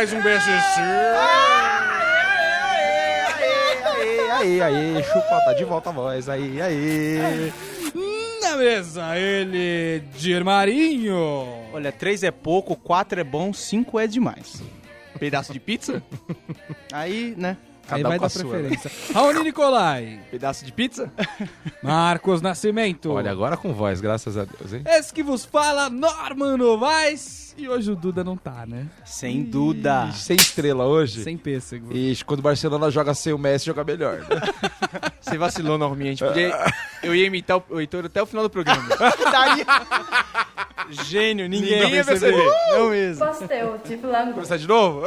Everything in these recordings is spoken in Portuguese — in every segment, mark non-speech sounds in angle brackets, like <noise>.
mais um BSC. Aê, aê, aê, chupa, tá de volta a voz, aí, aí. Na mesa, ele, Dir Marinho. Olha, três é pouco, quatro é bom, cinco é demais. Pedaço de pizza? Aí, né? Aí Cada um vai com a dar sua, preferência. Raoni Nicolai. <laughs> Pedaço de pizza? <laughs> Marcos Nascimento. Olha, agora com voz, graças a Deus, hein? Esse que vos fala, Norman Novaes. E hoje o Duda não tá, né? Sem dúvida. Sem estrela hoje. Sem pêssego. Ixi, quando o Barcelona joga sem o Messi, joga melhor. né? <laughs> Você vacilou, Norminha. A gente podia... Eu ia imitar o o Heitor até o final do programa. Gênio, ninguém, Ninguém ia ia perceber. perceber. Não mesmo. Pastel de flango. Começar de novo?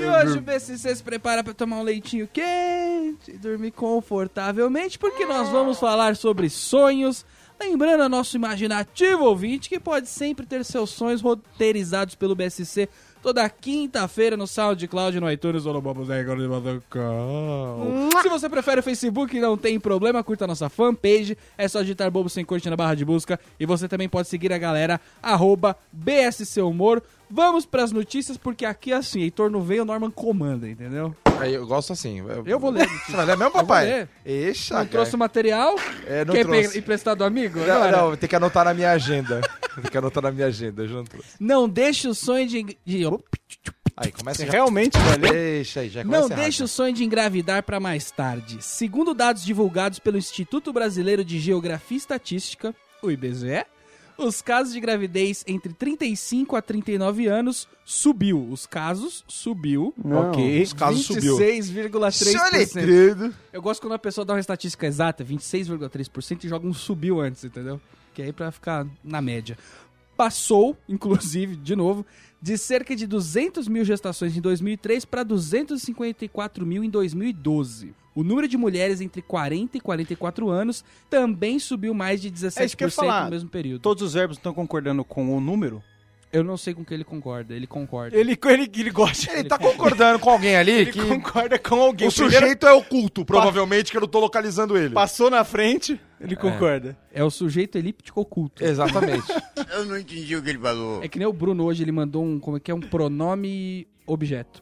E hoje o BCC se prepara para tomar um leitinho quente e dormir confortavelmente, porque nós vamos falar sobre sonhos. Lembrando a nosso imaginativo ouvinte que pode sempre ter seus sonhos roteirizados pelo BSC toda quinta-feira no SoundCloud, no iTunes ou no Bobos Se você prefere o Facebook, não tem problema, curta a nossa fanpage. É só digitar Bobo Sem Corte na barra de busca. E você também pode seguir a galera, arroba BSC Humor. Vamos pras notícias, porque aqui assim, Heitor não vem, o Norman comanda, entendeu? Aí eu gosto assim. Eu vou ler. Você vai ler mesmo, papai? Eixa, Não cara. trouxe o material? É, não Quer trouxe. emprestar do amigo? Não, não, tem que anotar na minha agenda. <laughs> tem que anotar na minha agenda, eu já não trouxe. Não deixe o sonho de... de- Aí, começa já. realmente vai ler? Deixa aí, já Não deixe o sonho de engravidar para mais tarde. Segundo dados divulgados pelo Instituto Brasileiro de Geografia e Estatística, o IBGE, os casos de gravidez entre 35 a 39 anos subiu. Os casos subiu. Ok. Os casos subiu. 26,3%. Eu gosto quando a pessoa dá uma estatística exata, 26,3%, e joga um subiu antes, entendeu? Que aí pra ficar na média. Passou, inclusive, de novo, de cerca de 200 mil gestações em 2003 para 254 mil em 2012. O número de mulheres entre 40 e 44 anos também subiu mais de 17% É isso que eu ia falar. no mesmo período. Todos os verbos estão concordando com o número? Eu não sei com que ele concorda, ele concorda. Ele, ele, ele gosta. Ele tá concordando com alguém ali Ele que concorda com alguém. o sujeito é oculto, provavelmente, que eu não tô localizando ele. passou na frente, ele concorda. É o sujeito elíptico oculto. Exatamente. <laughs> Eu não entendi o que ele falou. É que nem o Bruno hoje, ele mandou um, como é que é, um pronome objeto.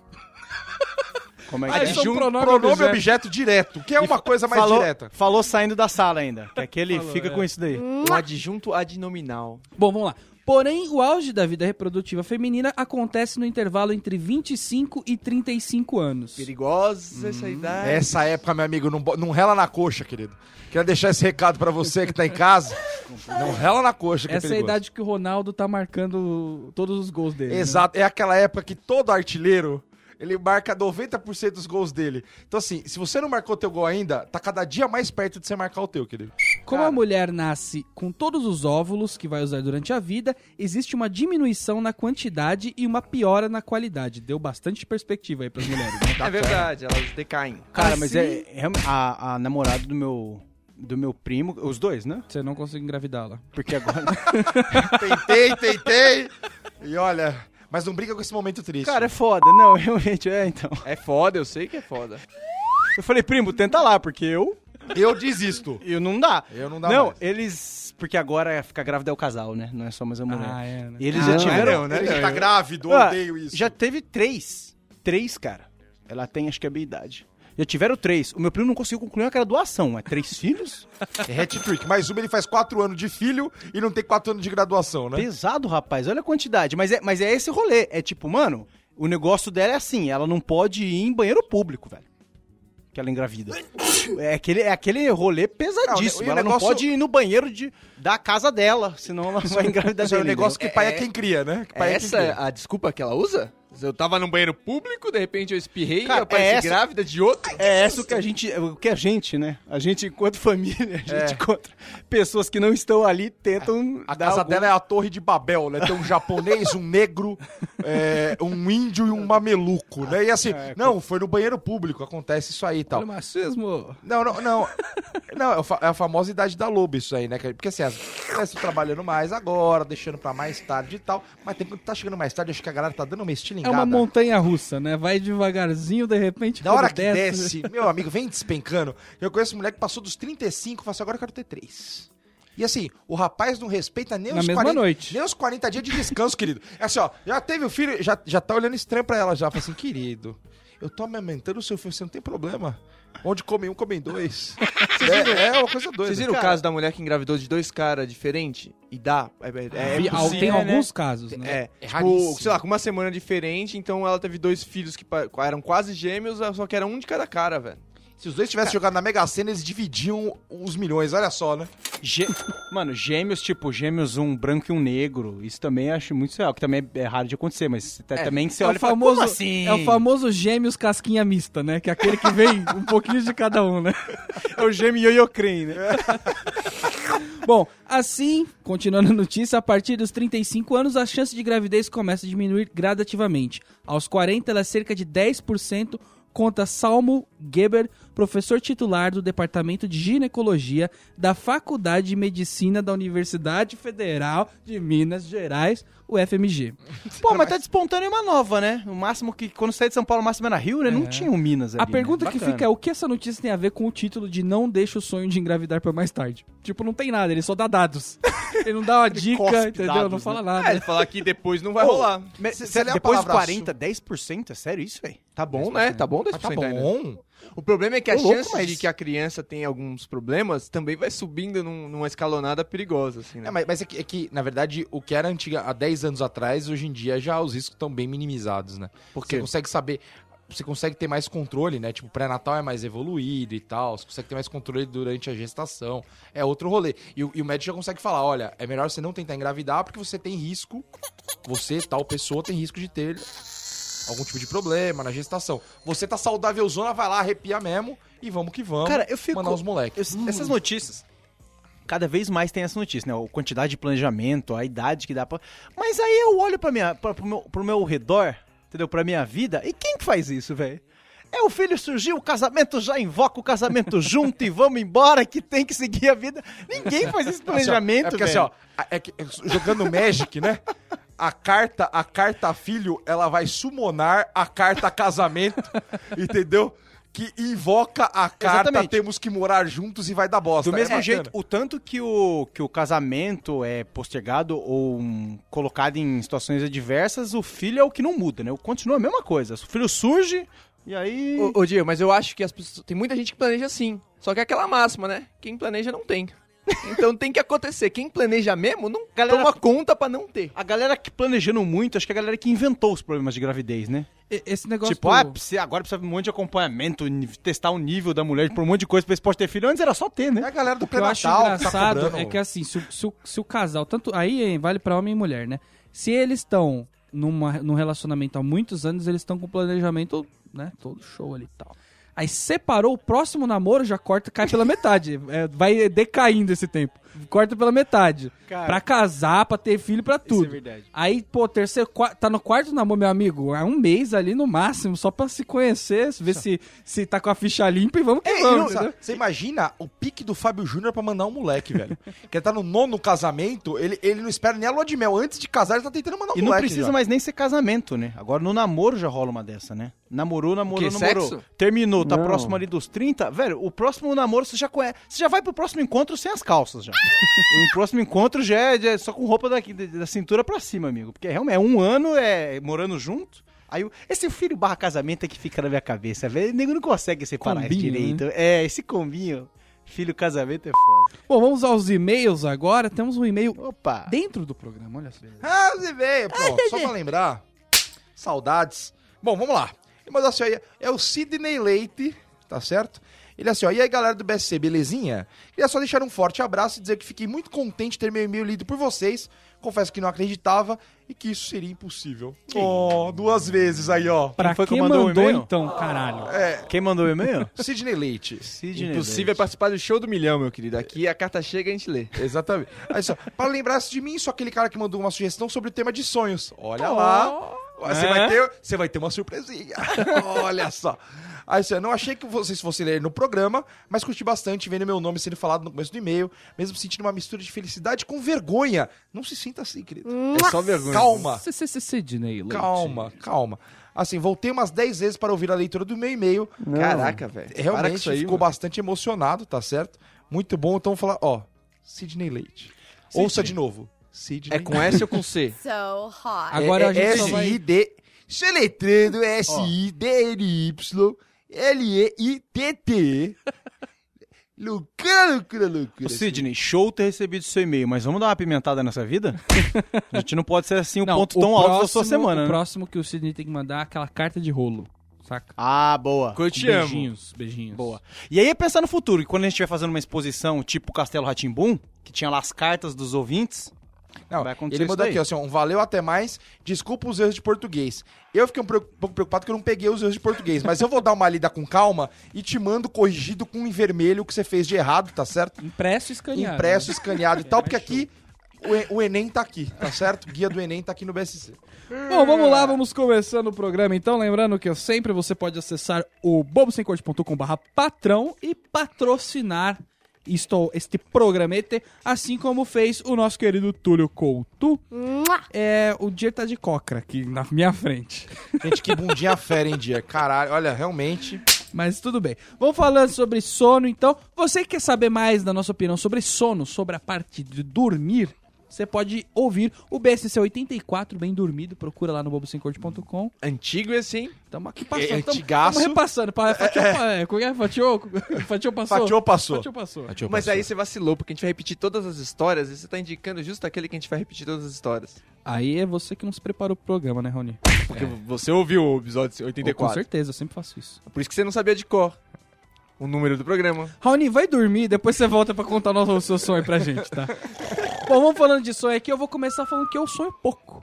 Como é Ah, que eles é? são Adjunto, pronome pronome, objeto. objeto. direto, que é uma coisa mais falou, direta. falou saindo da sala ainda. Que aquele Falou, fica é. com isso daí. Um adjunto adnominal. Bom, vamos lá. Porém, o auge da vida reprodutiva feminina acontece no intervalo entre 25 e 35 anos. Perigosa essa idade. Essa época, meu amigo, não, não rela na coxa, querido. Quero deixar esse recado pra você que tá em casa. Não rela na coxa, que Essa é a perigoso. idade que o Ronaldo tá marcando todos os gols dele. né? Exato, é aquela época que todo artilheiro, ele marca 90% dos gols dele. Então assim, se você não marcou teu gol ainda, tá cada dia mais perto de você marcar o teu, querido. Como a mulher nasce com todos os óvulos que vai usar durante a vida, existe uma diminuição na quantidade e uma piora na qualidade. Deu bastante perspectiva aí pras mulheres. né? <laughs> É verdade, elas decaem. Cara, mas Assim- é, é a, a namorada do meu do meu primo, os dois, né? Você não consegue engravidá-la. Porque agora <laughs> Tentei, tentei. E olha, mas não briga com esse momento triste. Cara, é foda. Não, <laughs> realmente é, então. É foda, eu sei que é foda. Eu falei, primo, tenta lá, porque eu eu desisto. <laughs> eu não dá. Eu não dá Não, mais. eles porque agora ficar grávida é o casal, né? Não é só mais a mulher. Ah, é, né? E eles Ah, já tiveram não, né? Ele tá grávido, Ah, odeio isso. Já teve três. Três, cara. Ela tem, acho que é a minha idade. Já tiveram três. O meu primo não conseguiu concluir aquela doação. É três <laughs> filhos? É hat-trick. Mais uma, ele faz quatro anos de filho e não tem quatro anos de graduação, né? Pesado, rapaz. Olha a quantidade. Mas é, mas é esse rolê. É tipo, mano, o negócio dela é assim: ela não pode ir em banheiro público, velho. Que ela engravida. É aquele, é aquele rolê pesadíssimo. Não, o ela não negócio- pode ir no banheiro de, da casa dela, senão ela vai engravidar Isso é um dele, negócio que pai é, quem cria, né? Que pai é quem Essa cria. é a desculpa que ela usa? Eu tava num banheiro público, de repente eu espirrei Cara, e apareci é essa- grávida de outro. É essa que a gente, o que a gente, né? A gente, enquanto família, a gente encontra pessoas que não estão ali, tentam A dar casa algum- dela é a Torre de Babel, né? Tem um japonês, um negro, <laughs> é, um índio e um mameluco, né? E assim, não, foi no banheiro público, acontece isso aí e tal. Olha o machismo. Não, não, não. Não, é é a famosa idade da loba isso aí, né? Porque assim, as mulheres estão trabalhando mais agora, deixando pra mais tarde e tal. Mas tem que tá chegando mais tarde, acho que a galera tá dando uma É uma montanha russa, né? Vai devagarzinho, de repente. Da hora que desce, meu amigo, vem despencando. Eu conheço mulher que passou dos 35 e fala assim, agora eu quero ter três. E assim, o rapaz não respeita nem Na os mesma 40, noite. nem os 40 dias de descanso, querido. É assim, ó, já teve o filho, já, já tá olhando estranho pra ela já. Fala assim, querido, eu tô amamentando o seu filho, você não tem problema. Onde come um, comem dois. <laughs> é, é uma coisa doida. Vocês viram o caso da mulher que engravidou de dois caras diferentes? E dá. É, é, é possível, tem né? alguns casos, né? É, É tipo, raríssimo. sei lá, com uma semana diferente, então ela teve dois filhos que pa- eram quase gêmeos, só que era um de cada cara, velho. Se os dois tivessem jogado na Mega Sena, eles dividiam os milhões, olha só, né? Gê- Mano, gêmeos, tipo, gêmeos, um branco e um negro. Isso também acho muito real, que também é raro de acontecer, mas t- também você É olha o, e fala, famoso, assim? é o famoso gêmeos casquinha mista, né? Que é aquele que vem um pouquinho de cada um, né? É o gêmeo ioiocrem, né? <laughs> Bom, assim, continuando a notícia, a partir dos 35 anos, a chance de gravidez começa a diminuir gradativamente. Aos 40, ela é cerca de 10%, conta Salmo Geber, professor titular do Departamento de Ginecologia da Faculdade de Medicina da Universidade Federal de Minas Gerais, o FMG. <laughs> Pô, mas tá despontando em uma nova, né? O máximo que, quando sai de São Paulo, o máximo era Rio, né? Não tinha um Minas ali. A pergunta né? que fica é o que essa notícia tem a ver com o título de não deixa o sonho de engravidar pra mais tarde. Tipo, não tem nada, ele só dá dados. ele não dá <laughs> uma dica, entendeu? dados, não fala né? nada. É, ele falar que depois não vai Ô, rolar. Me- Cê- cê- cê lê a depois de palavra 40, 10%? É sério isso, velho? Tá bom, né? Tá bom 10% Ah, tá bom. O problema é que a louco, chance mas- de que a criança tenha alguns problemas também vai subindo num- numa escalonada perigosa, assim, né? É, mas, mas é, que, é que, na verdade, o que era antiga há 10 anos atrás, hoje em dia já os riscos estão bem minimizados, né? Por Você consegue saber. Você consegue ter mais controle, né? Tipo, o pré-natal é mais evoluído e tal. Você consegue ter mais controle durante a gestação. É outro rolê. E, o- e o médico já consegue falar: olha, é melhor você não tentar engravidar porque você tem risco. Você, tal pessoa, tem risco de ter algum tipo de problema na gestação. Você tá saudávelzona, vai lá, arrepia mesmo e vamos que vamos. Cara, eu fico- Mandar os moleques. Es- Essas notícias. Cada vez mais tem essa notícia, né? A quantidade de planejamento, a idade que dá pra. Mas aí eu olho pra minha, pra, pro, meu, pro meu redor, entendeu? Pra minha vida. E quem que faz isso, velho? É o filho surgiu, o casamento já invoca o casamento <laughs> junto e vamos embora que tem que seguir a vida. Ninguém faz esse planejamento, é porque velho. assim, ó, é que, jogando Magic, né? A carta, a carta filho, ela vai summonar a carta casamento, <laughs> entendeu? Que invoca a carta, Exatamente. temos que morar juntos e vai dar bosta. Do É mesmo bacana. jeito, o tanto que o, que o casamento é postergado ou hum, colocado em situações adversas, o filho é o que não muda, né? Continua a mesma coisa. O filho surge e aí. Ô, ô Diego, mas eu acho que as pessoas. Tem muita gente que planeja assim. Só que é aquela máxima, né? Quem planeja não tem. Então tem que acontecer. Quem planeja mesmo não Galera- toma conta pra não ter. A galera que planejando muito, acho que é a galera que inventou os problemas de gravidez, né? Esse negócio tipo, do- ah, precisa- agora precisa de um monte de acompanhamento, testar o nível da mulher, por um monte de coisa pra esse pode ter filho. Antes era só ter, É né? a galera do O que eu acho tá engraçado cobrando. é que assim, se, o- se o, se o casal, tanto aí hein, vale pra homem e mulher, né? Se eles estão num relacionamento há muitos anos, eles estão com planejamento, né? Todo show ali e tal. Aí separou o próximo namoro, já corta, cai pela metade. É, vai decaindo esse tempo. Corta pela metade. Cara. pra casar, pra ter filho, pra tudo. é verdade. Aí, pô, terceiro, tá no quarto namoro, meu amigo, é um mês ali no máximo, só pra se conhecer, ver se, se tá com a ficha limpa e vamos que É, e vamos. não-? Você imagina o pique do Fábio Júnior pra mandar um moleque, velho. <laughs> que ele tá no nono casamento, ele, ele não espera nem a lua de mel. Antes de casar, ele tá tentando mandar um E não moleque. precisa já. mais nem ser casamento, né? Agora no namoro já rola uma dessa, né? Namorou, namorou, namorou. Sexo? Terminou, tá Não. próximo ali dos 30. Velho, o próximo namoro você já conhece. Você já vai pro próximo encontro sem as calças já. O <laughs> próximo encontro já é, já é só com roupa daqui, da, da cintura pra cima, amigo. Porque realmente é um ano é morando junto. Aí esse filho barra casamento é que fica na minha cabeça, velho. O nego não consegue separar isso Combinho, direito. É, esse combinho. Filho casamento é foda. Bom, vamos aos e-mails agora. Temos um e-mail Opa. dentro do programa, olha só. Ah, você veio, pronto. Só pra lembrar. Saudades. Bom, vamos lá. Mandou assim, ó, é o Sidney Leite, tá certo? Ele assim, ó, e aí galera do BSC, belezinha? Queria só deixar um forte abraço e dizer que fiquei muito contente de ter meu e-mail lido por vocês. Confesso que não acreditava e que isso seria impossível. Oh, duas vezes aí, ó. Pra foi que quem mandou o mandou, e-mail? então, caralho? Quem mandou o e-mail? <laughs> Sidney Leite. Sidney Impossível é Leite. participar do show do milhão, meu querido. Aqui a carta chega e a gente lê. Exatamente. Aí só, para lembrar-se de mim, sou aquele cara que mandou uma sugestão sobre o tema de sonhos. Olha lá. Você, É? vai ter, você vai ter uma surpresinha. <laughs> Olha só. Aí assim, eu não achei que vocês fossem ler no programa, mas curti bastante vendo meu nome sendo falado no começo do e-mail, mesmo sentindo uma mistura de felicidade com vergonha. Não se sinta assim, querido. É só vergonha. Calma. CCC Sidney Leite. Calma, calma. Assim, voltei umas 10 vezes para ouvir a leitura do meu e-mail. Caraca, velho. Realmente isso aí, ficou mano. bastante emocionado, tá certo? Muito bom. Então, vou falar, ó. Sidney Leite. Ouça de novo. Sidney É com S ou com C? <laughs> So hot. Agora é, a gente é só vai... S-I-D... Soletrando S-I-D-N-Y-L-E-I-T-T. Loucura, <laughs> loucura, loucura. Ô, Sidney, show ter recebido seu e-mail, mas vamos dar uma apimentada nessa vida? <laughs> A gente não pode ser assim o Não, ponto o tão alto da próximo- sua semana, O né? próximo que o Sidney tem que mandar é aquela carta de rolo, saca? Ah, boa. Eu te amo. beijinhos, beijinhos. Boa. E aí é pensar no futuro, que quando a gente estiver fazendo uma exposição tipo Castelo Ratimbum, que tinha lá as cartas dos ouvintes, Não, Vai acontecer ele mandou aqui, assim, um valeu até mais, desculpa os erros de português. Eu fiquei um pouco preocupado que eu não peguei os erros de português, mas eu vou dar uma lida com calma e te mando corrigido com em vermelho o que você fez de errado, tá certo? Impresso escaneado. Impresso, né? escaneado e tal, porque aqui o, Enem tá aqui, tá certo? Guia do Enem tá aqui no BSC. Bom, vamos lá, vamos começando o programa então. Lembrando que sempre você pode acessar o bobosemcorte.com.br patrão e patrocinar isto, este programete, assim como fez o nosso querido Túlio Couto. É, o dia tá de cocra aqui na minha frente. Gente, que bundinha <laughs> fera, hein, dia? Caralho, olha, realmente... Mas tudo bem. Vamos falando sobre sono, então. Você que quer saber mais da nossa opinião sobre sono, sobre a parte de dormir, você pode ouvir o BSC 84, bem dormido. Procura lá no bobosemcorte.com. Antigo e assim. Tamo aqui passando. É, antigaço. tamo repassando. Pa, fatiou, é, como é? Fatiou? <laughs> Fatiou passou? Fatiou, passou. Fatiou passou. Mas aí você vacilou, porque a gente vai repetir todas as histórias e você tá indicando justo aquele que a gente vai repetir todas as histórias. Aí é você que não se preparou pro programa, né, Rony? Porque você ouviu o episódio Com 84. certeza, eu sempre faço isso. Por isso que você não sabia de cor o número do programa. Raoni, vai dormir, depois você volta pra contar o nosso- o seu sonho pra gente, tá? <laughs> Bom, vamos falando de sonho aqui, eu vou começar falando que eu sonho pouco.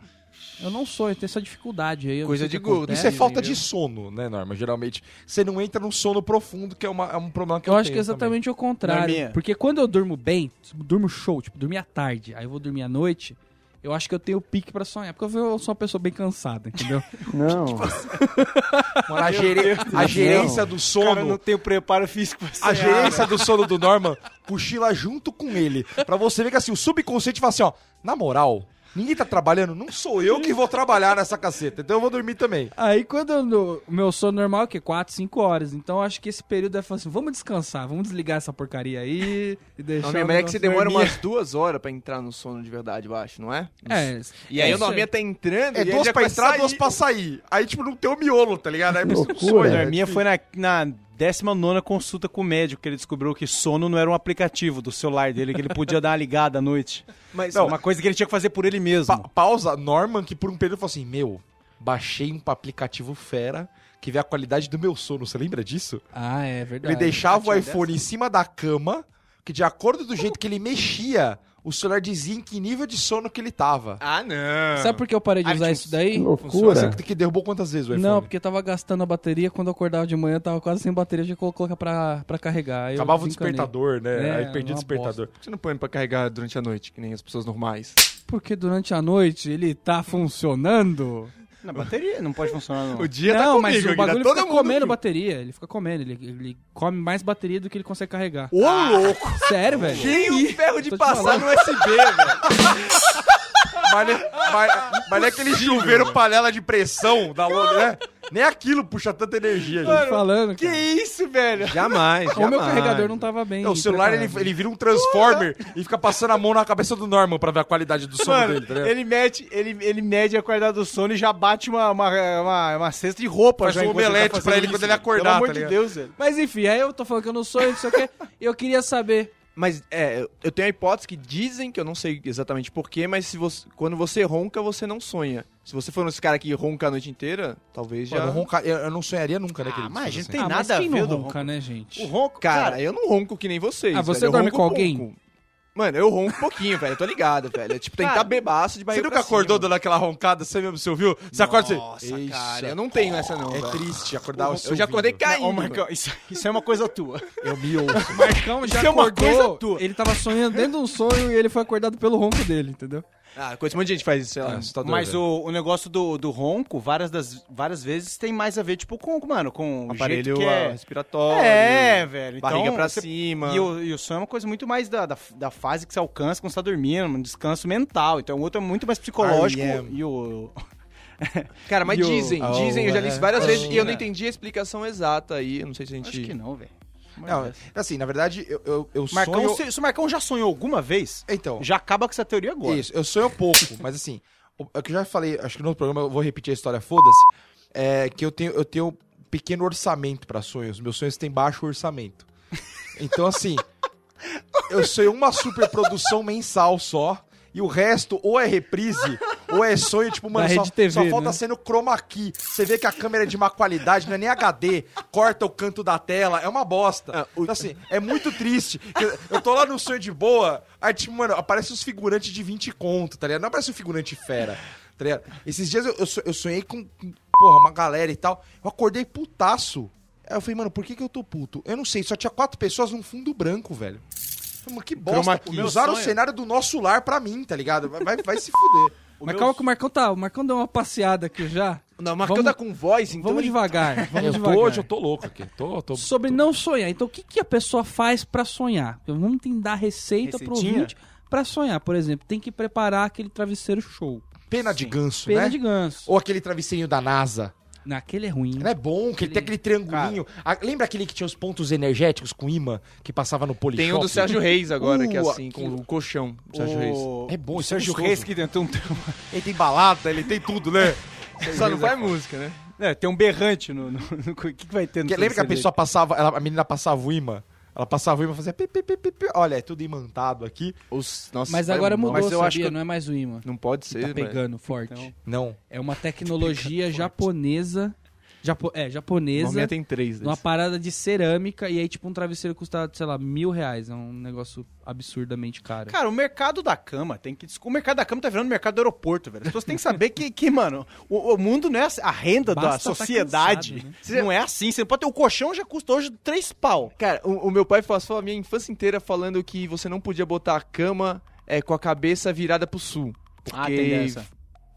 Eu não sonho, eu tenho essa dificuldade aí. Coisa de gordo. Isso é falta entendeu? de sono, né, Norma? Geralmente, você não entra num sono profundo, que é, uma- é um problema que eu, Eu acho que é tenho também. exatamente o contrário. Norminha. Porque quando eu durmo bem, tipo, durmo show, tipo, dormir à tarde, aí eu vou dormir à noite, eu acho que eu tenho pique pra sonhar. Porque eu sou uma pessoa bem cansada, entendeu? <laughs> Não. Mano, <laughs> a, gere- a gerência do o cara sono... não tem o preparo físico pra A sonhar, né? gerência do sono do Norman <laughs> cochila junto com ele. Pra você ver que assim, o subconsciente fala assim, ó, na moral, ninguém tá trabalhando, não sou eu que vou trabalhar nessa caceta, então eu vou dormir também. Aí quando eu, o meu sono normal é o quê? 4, 5 horas. Então eu acho que esse período é falar assim, vamos descansar, vamos desligar essa porcaria aí e deixar... Não, mas é que você demora dormir. umas duas horas pra entrar no sono de verdade, eu acho, não é? É, E aí é o Norminha tá entrando É e duas pra entrar, sair. duas pra sair. Aí, tipo, não tem o miolo, tá ligado? Aí você não Loucura. sonha. A minha foi na, na 19 consulta com o médico que ele descobriu que sono não era um aplicativo do celular dele, que ele podia dar uma ligada à noite. Mas, Não, uma coisa que ele tinha que fazer por ele mesmo. Pa- pausa, Norman, que por um período falou assim, meu, baixei um aplicativo fera que vê a qualidade do meu sono, você lembra disso? Ah, é verdade. Ele deixava o iPhone em cima da cama, que de acordo do jeito que ele mexia, o celular dizia em que nível de sono que ele tava. Ah, não. Sabe por que eu parei de usar isso daí? Que loucura. Você que derrubou quantas vezes o iPhone? Não, porque tava gastando a bateria, quando eu acordava de manhã, tava quase sem bateria, que colocar pra, pra carregar. Aí Acabava o despertador, né? É, Aí perdia o despertador. Você não põe pra carregar durante a noite, que nem as pessoas normais. Porque durante a noite ele tá funcionando. Na bateria, não pode funcionar não. O dia não, tá comigo, mas o bagulho tá fica comendo bateria. Ele fica comendo, ele, ele come mais bateria do que ele consegue carregar. Ô, louco! Sério, velho? Tem um ferro de passar no USB, velho. Mas, não é- mas, mas não é aquele chuveiro panela de pressão da lona, né? Nem aquilo puxa tanta energia, gente. te falando, Que cara. isso, velho? Jamais, O meu carregador não tava bem. Não, o celular ele, ele vira um transformer e fica passando a mão na cabeça do Norman pra ver a qualidade do sono Mano, dele, tá ligado? ele mede, ele, ele mede a qualidade do sono e já bate uma, uma, uma, uma cesta de roupa. Faz já um enquanto tá omelete fazendo pra ele isso, quando ele acordar, Pelo amor tá de ligado? Deus, velho. Mas enfim, aí eu tô falando que eu não sou, não sei o quê. E eu queria saber. Mas é, eu tenho a hipótese que dizem, que eu não sei exatamente porquê, mas se você, quando você ronca, você não sonha. Se você for um desse cara que ronca a noite inteira, talvez Pô, já. eu, não ronca- eu- eu não sonharia nunca, né, Ah, mas a gente assim. tem ah, mas nada a ver não do ronca, né, gente? O ronco, Cara, cara, eu não ronco que nem vocês. Ah, você velho. Dorme com alguém? Mano, eu ronco um pouquinho, velho. Eu tô ligado, velho. É tipo, tem que Cara, estar bebaço de Você barriga nunca pra acordou dando aquela roncada, você mesmo, você ouviu? Você acorda Nossa, assim... cara, eu não tenho essa não, É velho. triste acordar o Eu já acordei caindo. ô, Marcão, isso, isso é uma coisa tua. <laughs> Eu me ouço. Marcão já Isso é uma acordou, coisa tua. ele tava sonhando dentro de um sonho e ele foi acordado pelo ronco dele, entendeu? Ah, coisa, um monte de gente faz isso, sei lá. É, Mas o, o negócio do, do ronco, várias, das, várias vezes tem mais a ver, tipo, com, mano, com o Aparelho jeito que ah, é... respiratório. É, velho. Então, Barriga pra você- cima. E o, e o sonho é uma coisa muito mais da, da, da fase que você alcança quando você tá dormindo, um descanso mental. Então o outro é muito mais psicológico. R.E.M.. E o. <laughs> Cara, mas dizem, Oh, dizem, eu já li isso várias é. vezes e eu não entendi a explicação exata aí. Eu não sei se a gente. Acho que não, velho. Não, assim, na verdade, eu, eu, eu Marcão, sonho... se, se o Marcão já sonhou alguma vez, Então, já acaba com essa teoria agora. Isso, eu sonho pouco, <laughs> mas assim, o é que eu já falei, acho que no outro programa eu vou repetir a história, foda-se, é que eu tenho, eu tenho um pequeno orçamento pra sonhos. Meus sonhos têm baixo orçamento. Então, assim, <laughs> eu sonho uma superprodução mensal só. E o resto, ou é reprise, ou é sonho, tipo, mano, só, TV, só falta né? sendo chroma key. Você vê que a câmera é de má qualidade, não é nem HD, corta o canto da tela, é uma bosta. Ah, o- Então, assim, é muito triste. Eu, eu tô lá no sonho de boa, aí, tipo, mano, aparece os figurantes de 20 conto, tá ligado? Não aparece um figurante fera, tá ligado? Esses dias eu, eu, so- eu sonhei com, com, porra, uma galera e tal. Eu acordei putaço. Aí eu falei, mano, por que, que eu tô puto? Eu não sei, só tinha quatro pessoas num fundo branco, velho. Que bosta. Usaram o cenário do nosso lar pra mim, tá ligado? Vai, vai, se fuder. <laughs> Mas calma que o Marcão tá. O Marcão deu uma passeada aqui já. Não, o Marcão Vamos- tá com voz, então Vamos ele- devagar. Vamos eu devagar. tô, hoje eu tô louco aqui. Tô, tô, Sobre não sonhar. Então, o que, que a pessoa faz pra sonhar? Vamos tentar receita pro Receitinha? ouvinte pra sonhar. Por exemplo, tem que preparar aquele travesseiro show. Pena de ganso, Pena né? de ganso. Ou aquele travesseirinho da NASA. Naquele é ruim. Não é bom, que ele tem aquele triangulinho. Ah, lembra aquele que tinha os pontos energéticos com imã que passava no Polishop? Tem um do Sérgio Reis agora, que é Uh, assim, com o colchão do Sérgio Reis. É bom, o é Sérgio gostoso. Reis que tentou um... Ele tem balada, ele tem tudo, né? Só não faz música, né? É, tem um berrante no... O que, que vai ter no Que- lembra que a pessoa passava, ela- a menina passava o imã? Ela passava o imã e fazia pi, pi, pi, pi, pi. Olha, é tudo imantado aqui. Os, nossa, Mas agora mal. mudou, Mas eu sabia? acho que Não é mais o imã. não pode ser, Tá pegando forte. Então, Não. É uma tecnologia japonesa. Japo, é, japonesa. Normalmente tem três Numa desses. parada de cerâmica. E aí, tipo, um travesseiro custa, sei lá, mil reais. É um negócio absurdamente caro. Cara, o mercado da cama tem que. O mercado da cama tá virando mercado do aeroporto, velho. As pessoas têm que saber que, que mano, o, o mundo não é assim. A renda da Basta tá sociedade cansado, não é assim. Você pode ter. O colchão já custa hoje três pau. Cara, o, o meu pai passou a minha infância inteira falando que você não podia botar a cama é, com a cabeça virada pro sul. Ah, tem dessa.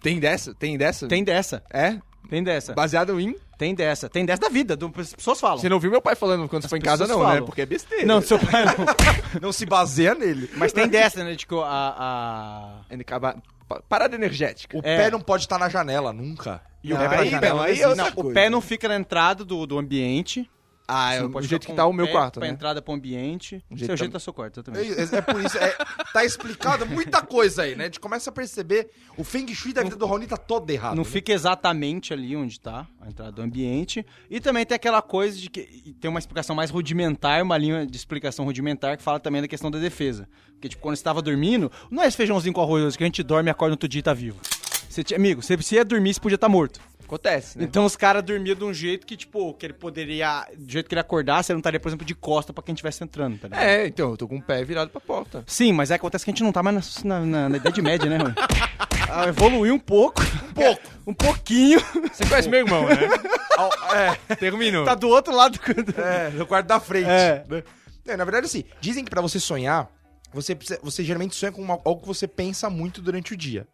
Tem dessa? Tem dessa? Tem dessa. É? Tem dessa. Baseado em... Tem dessa. Tem dessa da vida. do- As pessoas falam. Você não ouviu meu pai falando quando você foi em casa, pessoas não, né? falam. Porque é besteira. Não, seu pai não. <laughs> Não se baseia nele. Mas tem <laughs> dessa, né? Tipo, a. a... Ele acaba- pa- Parada energética. O É. pé não pode estar na janela, nunca. E o Não, pé, aí, aí não é existe. outra Não, O coisa. pé não fica na entrada do, do ambiente. Ah, Você é não o pode jeito que tá o meu quarto, Pra né? entrada pro ambiente. O Seu jeito jeito tá- sua quarto, É, exatamente. é por isso, é, tá explicado muita coisa aí, né? A gente começa a perceber o Feng Shui da vida do Raoni tá todo errado. Não né? fica exatamente ali onde tá a entrada do ambiente. E também tem aquela coisa de que tem uma explicação mais rudimentar, uma linha de explicação rudimentar que fala também da questão da defesa. Porque, tipo, quando você tava dormindo, não é esse feijãozinho com arroz que a gente dorme e acorda no outro dia e tá vivo. Você tinha, amigo, você, se ia dormir, você podia estar morto. Acontece, né? Então os caras dormiam de um jeito que, tipo, que ele poderia. Do jeito que ele acordasse, ele não estaria, por exemplo, de costa pra quem estivesse entrando, tá ligado? É, então, eu tô com o pé virado pra porta. Sim, mas é acontece que a gente não tá mais na, na, na Idade Média, né, mano? Ah, evoluiu um pouco. Um pouco. <laughs> Um pouquinho. Você conhece meu irmão, né? <laughs> é, terminou. Tá do outro lado do... É, no quarto da frente. É. né? É, na verdade, assim, dizem que pra você sonhar, você, você geralmente sonha com uma- algo que você pensa muito durante o dia.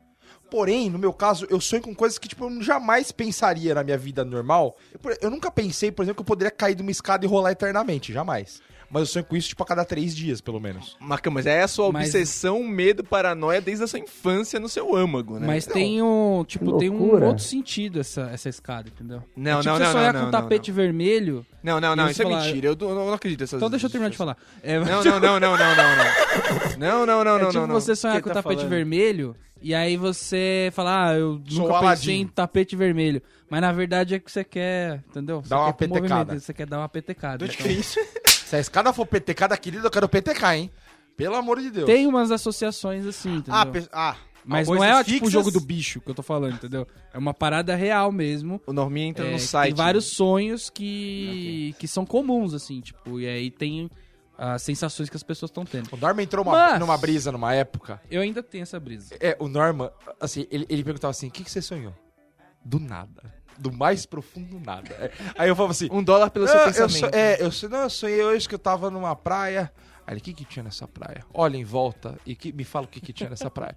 Porém, no meu caso, eu sonho com coisas que, tipo, eu jamais pensaria na minha vida normal. Eu, eu nunca pensei, por exemplo, que eu poderia cair de uma escada e rolar eternamente, jamais. Mas eu sonho com isso, tipo, a cada três dias, pelo menos. Marcão, mas é a sua Mas- obsessão, medo, paranoia desde a sua infância no seu âmago, né? Mas tem um, tipo, tem um outro sentido essa, essa escada, entendeu? Não, é tipo não, você não, sonhar não, com um não, tapete vermelho. Não, não, não, isso é falar- mentira. Eu, não acredito nessas Então deixa eu terminar de falar. É, Não, não, não, não, não, não, não. Não, não, não, é não, tipo não, não. você sonhar Quem com o tá tapete falando? vermelho e aí você fala, ah, eu Sou nunca o pensei em tapete vermelho. Mas na verdade é que você quer, entendeu? Você Dar uma quer petecada. movimento, Você quer dar uma petecada. Então. que é isso? <laughs> Se a escada for PTK, querida, eu quero PTK, hein? Pelo amor de Deus. Tem umas associações assim, entendeu? Ah, pe- ah, Mas não é tipo o jogo do bicho que eu tô falando, entendeu? É uma parada real mesmo. O Norminha entra É, no site. Tem vários sonhos que, que são comuns, assim, tipo, e aí tem as sensações que as pessoas estão tendo. O Norman entrou uma- Mas- numa brisa numa época. Eu ainda tenho essa brisa. É, o Norman, assim, ele, ele perguntava assim: o que, que você sonhou? Do nada. Do mais profundo nada. É, Aí eu falava assim: Um dólar pelo seu "Ah, eu pensamento. so- é, eu, so- não, eu sonhei hoje que eu tava numa praia. Aí ele, o que que tinha nessa praia? Olha em volta e que, me fala o que que tinha nessa praia.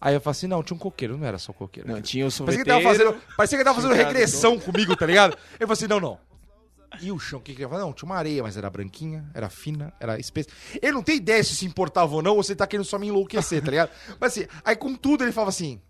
Aí eu falei assim, não, tinha um coqueiro, não era só coqueiro. Não, tinha o parecia que ele tava fazendo, parecia que ele tava fazendo regressão comigo, tá ligado? Eu falei assim, não, não. E o chão, o que que ele falou? Não, tinha uma areia, mas era branquinha, era fina, era espessa. Ele não tem ideia se se importava ou não, ou se ele tá querendo só me enlouquecer, tá ligado? Mas assim, aí com tudo ele falava assim,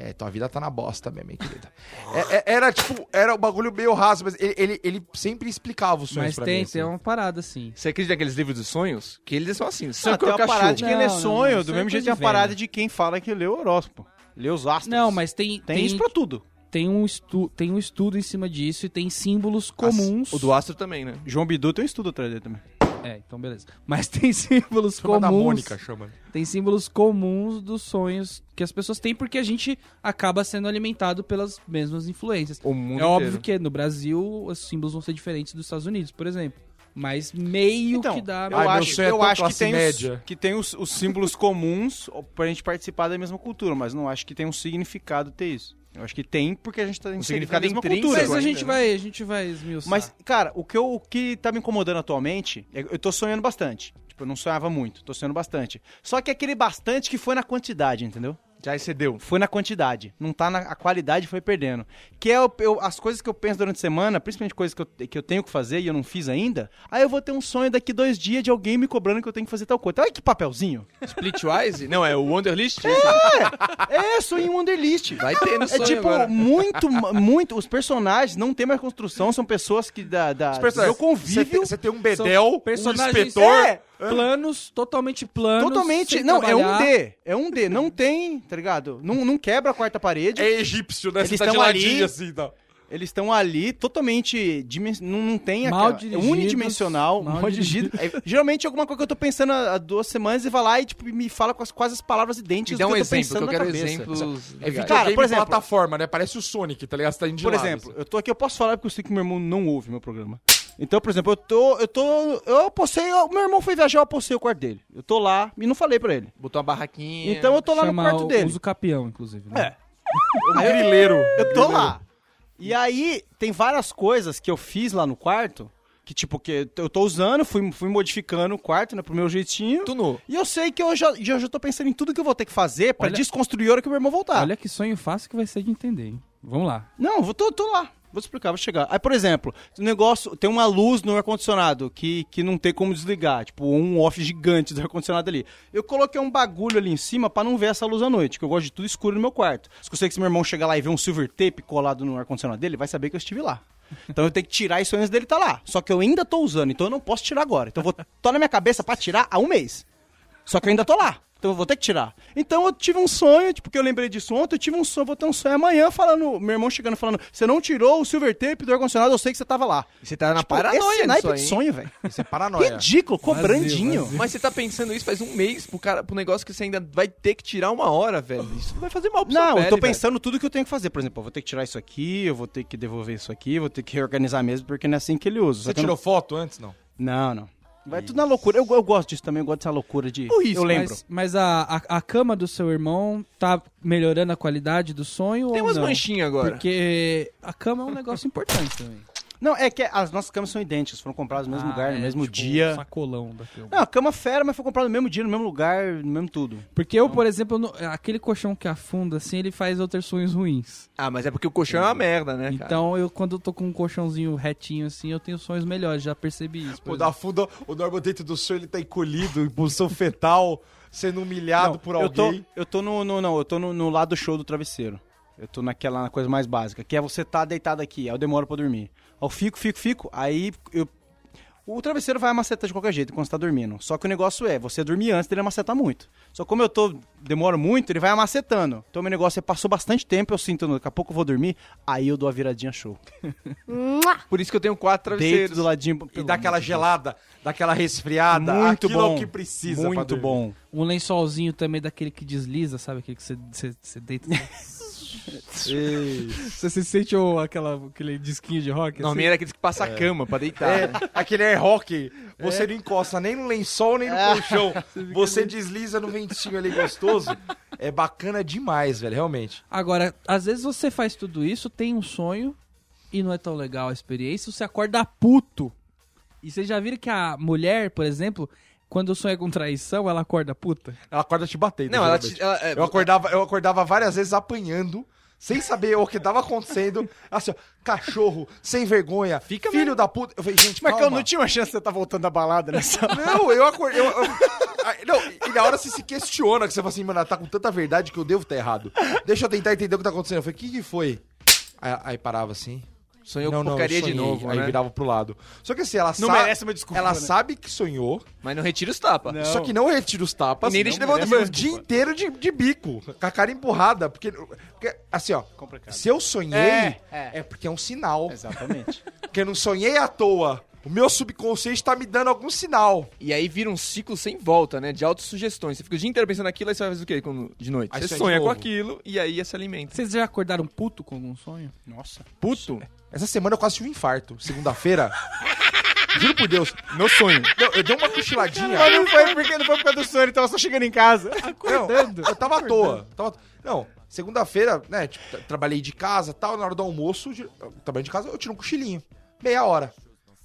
É, tua vida tá na bosta mesmo, hein, querida. É, é, era tipo, era um bagulho meio raso, mas ele, ele, ele sempre explicava os sonhos Mas pra tem, mim. assim. tem uma parada assim. Você acredita naqueles livros dos sonhos? Que eles são assim. Não, Sonho tem uma parada de quem Não, lê sonho, não, do é mesmo jeito tem a de parada de quem fala que lê o horóscopo. Lê os astros. Não, mas tem. Tem, isso pra tudo. tem um, estu tem um estudo em cima disso e tem símbolos comuns. O do astro também, né? João Bidu tem um estudo atrás dele também. É, então beleza. Mas <laughs> tem símbolos da comuns. Mônica, chama. Tem símbolos comuns dos sonhos que as pessoas têm porque a gente acaba sendo alimentado pelas mesmas influências. O mundo é óbvio inteiro. que no Brasil os símbolos vão ser diferentes dos Estados Unidos, por exemplo. Mas meio Então, que dá. Eu Ai, acho, é eu acho que tem, os, média. que tem os, os símbolos comuns pra gente participar da mesma cultura, mas não acho que tem um significado ter isso. Eu acho que tem porque a gente tá significado intrínseco cultura. Mas a gente né? vai, a gente vai esmiuçar. Mas, cara, o que, eu, o que tá me incomodando atualmente, é, eu tô sonhando bastante. Tipo, eu não sonhava muito, tô sonhando bastante. Só que aquele bastante que foi na quantidade, entendeu? Já excedeu. Foi na quantidade, não tá na a qualidade foi perdendo. Que é o- eu- as coisas que eu penso durante a semana, principalmente coisas que eu, que eu tenho que fazer e eu não fiz ainda. Aí eu vou ter um sonho daqui dois dias de alguém me cobrando que eu tenho que fazer tal coisa. Olha que papelzinho. Splitwise? Não, é o Wonderlist? É, sonho em Wonderlist. Vai ter no É sonho tipo, agora. muito, muito. Os personagens não tem mais construção, são pessoas que da, da, Os do personagens, meu convívio. Você tem, tem um bedel, um inspetor. É, planos, totalmente planos. totalmente. Não, é um trabalhar. D. É um D. Não tem, tá ligado? Não, não quebra a quarta parede. É egípcio, né? Eles Você tá estão de ladinho ali. assim, tá? Eles estão ali totalmente. dimen- Não, não tem Mal aquela- é dirigidos, unidimensional, mal mal, dirigido. É, geralmente é alguma coisa que eu tô pensando há duas semanas e vai lá e tipo, me fala com as, quase as palavras Me idênticas dá do um que eu tô exemplo, que pensando eu na quero cabeça. exemplos. É Cara, por exemplo- plataforma, né? Parece o Sonic, tá ligado? Você tá indo de Por lado, exemplo, assim. eu tô aqui, eu posso falar porque eu sei que meu irmão não ouve meu programa. Então, por exemplo, eu tô. Eu tô. Eu postei. Meu irmão foi viajar, eu postei o quarto dele. Eu tô lá e não falei pra ele. Botou uma barraquinha. Então eu tô lá no quarto o- dele. Uso capião, inclusive. Né? É. <laughs> Um grileiro. Eu tô lá. E aí, tem várias coisas que eu fiz lá no quarto, que tipo, que eu tô usando, fui, fui modificando o quarto, né, pro meu jeitinho. Tunou. E eu sei que eu já, já, já tô pensando em tudo que eu vou ter que fazer pra Olha- desconstruir a hora que o meu irmão voltar. Olha que sonho fácil que vai ser de entender, hein? Vamos lá. Não, vou, tô, tô lá. Vou explicar, vou chegar. Aí, por exemplo, o negócio tem uma luz no ar-condicionado que, que não tem como desligar, tipo um off gigante do ar-condicionado ali. Eu coloquei um bagulho ali em cima pra não ver essa luz à noite, que eu gosto de tudo escuro no meu quarto. Se eu que se meu irmão chegar lá e ver um silver tape colado no ar-condicionado dele, vai saber que eu estive lá. Então eu tenho que tirar isso antes dele tá lá. Só que eu ainda tô usando, então eu não posso tirar agora. Então eu vou tô na minha cabeça pra tirar há um mês. Só que eu ainda tô lá. Então eu vou ter que tirar. Então eu tive um sonho, tipo, que eu lembrei disso ontem, eu tive um sonho, vou ter um sonho amanhã falando, meu irmão chegando falando, você não tirou o silver tape do ar-condicionado, eu sei que você tava lá. Você tá na Tipo, paranoia naipe aí, de sonho, velho. Isso é paranoia. Ridículo, cobrandinho. vazio. Mas você tá pensando isso faz um mês pro, cara, pro negócio que você ainda vai ter que tirar uma hora, velho. Isso vai fazer mal pro sua Não, eu pele, tô velho. pensando tudo que eu tenho que fazer. Por exemplo, eu vou ter que tirar isso aqui, eu vou ter que devolver isso aqui, vou ter que reorganizar mesmo, porque não é assim que ele usa. Você eu tirou foto antes, não? Não, não. Vai tudo na loucura. Eu, eu gosto disso também, eu gosto dessa loucura de. O risco, eu lembro. Mas, mas a, a, a cama do seu irmão tá melhorando a qualidade do sonho Tem ou umas não? manchinhas agora. Porque a cama é um negócio importante também. Não, é que as nossas camas são idênticas, foram compradas no mesmo Ah, lugar, no é, mesmo tipo, dia. um sacolão da cama. Não, a cama fera, mas foi comprada no mesmo dia, no mesmo lugar, no mesmo tudo. Porque eu, por exemplo, não- aquele colchão que afunda, assim, ele faz outros sonhos ruins. Ah, mas é porque o colchão é uma merda, né, cara? Então, eu, quando eu tô com um colchãozinho retinho, assim, eu tenho sonhos melhores, já percebi isso. por O da funda, o Norman dentro do sonho, ele tá encolhido, em posição fetal, sendo humilhado Não, por eu tô, alguém. eu tô no, no- não, eu tô no, no lado show do travesseiro. Eu tô naquela na coisa mais básica, que é você tá deitado aqui, aí eu demoro pra dormir. Eu fico, fico, fico, aí eu o travesseiro vai amacetar de qualquer jeito quando você tá dormindo. Só que o negócio é, você dormir antes dele amacetar muito. Só que como eu tô, demoro muito, ele vai amacetando. Então meu negócio é, passou bastante tempo, eu sinto, daqui a pouco eu vou dormir, aí eu dou a viradinha show. Por isso que eu tenho quatro Deito travesseiros. do ladinho. E dá aquela gelada, dá aquela resfriada. Muito aquilo bom. é o que precisa pra Muito bom. Um lençolzinho também daquele que desliza, sabe? Aquele que você, você, você deita. <laughs> você se sente o, aquela, aquele disquinho de rock? Não, assim? minha era aqueles que passa a cama pra deitar. É, aquele air hockey, você não encosta nem no lençol, nem no colchão. <laughs> Você desliza no ventinho ali gostoso. É bacana demais, velho, realmente. Agora, às vezes você faz tudo isso, tem um sonho e não é tão legal a experiência, você acorda puto. E vocês já viram que a mulher, por exemplo, quando sonha com traição, ela acorda puta? Ela acorda te batendo. Não, ela, te- ela- é, Eu acordava, eu acordava várias vezes apanhando, sem saber o que tava acontecendo. Assim, ó, cachorro, sem vergonha, Fica filho mesmo. da puta. Eu falei, gente, Marcão, calma. não tinha uma chance de você estar voltando da balada nessa Não, eu acordei. Eu, eu- não, e e a hora você se questiona, que você fala assim, mano, ela tá com tanta verdade que eu devo estar errado. Deixa eu tentar entender o que tá acontecendo. Eu falei, o que que foi? Aí, aí parava assim. Sonhou não, com porcaria de novo, Aí né? virava pro lado. Só que assim, ela Não sabe. merece uma desculpa, Ela né? sabe que sonhou, Mas não retira os tapas. Não. só que não retira os tapas. E nem deixa merece o dia inteiro de, de bico, com a cara empurrada. Porque, porque, assim, ó, Complicado. se eu sonhei, É, é, é. porque é um sinal. Exatamente. <laughs> Porque eu não sonhei à toa. O meu subconsciente tá me dando algum sinal. E aí vira um ciclo sem volta, né? De autossugestões. Você fica o dia inteiro pensando naquilo, aí você vai fazer o quê quando- de noite? Aí você sonha com aquilo e aí se alimenta. Vocês já acordaram puto com algum sonho? Nossa. Puto? Essa semana eu quase tive um infarto. Segunda-feira. <laughs> Juro por Deus. Meu sonho. Não, eu dei uma cochiladinha. Mas não foi porque não foi por causa do sonho, ele tava só chegando em casa. Não, eu tava à toa. Tava... Não, segunda-feira, né? Tipo, tra- trabalhei de casa tal. Na hora do almoço, eu trabalhei de casa, eu tiro um cochilinho. Meia hora.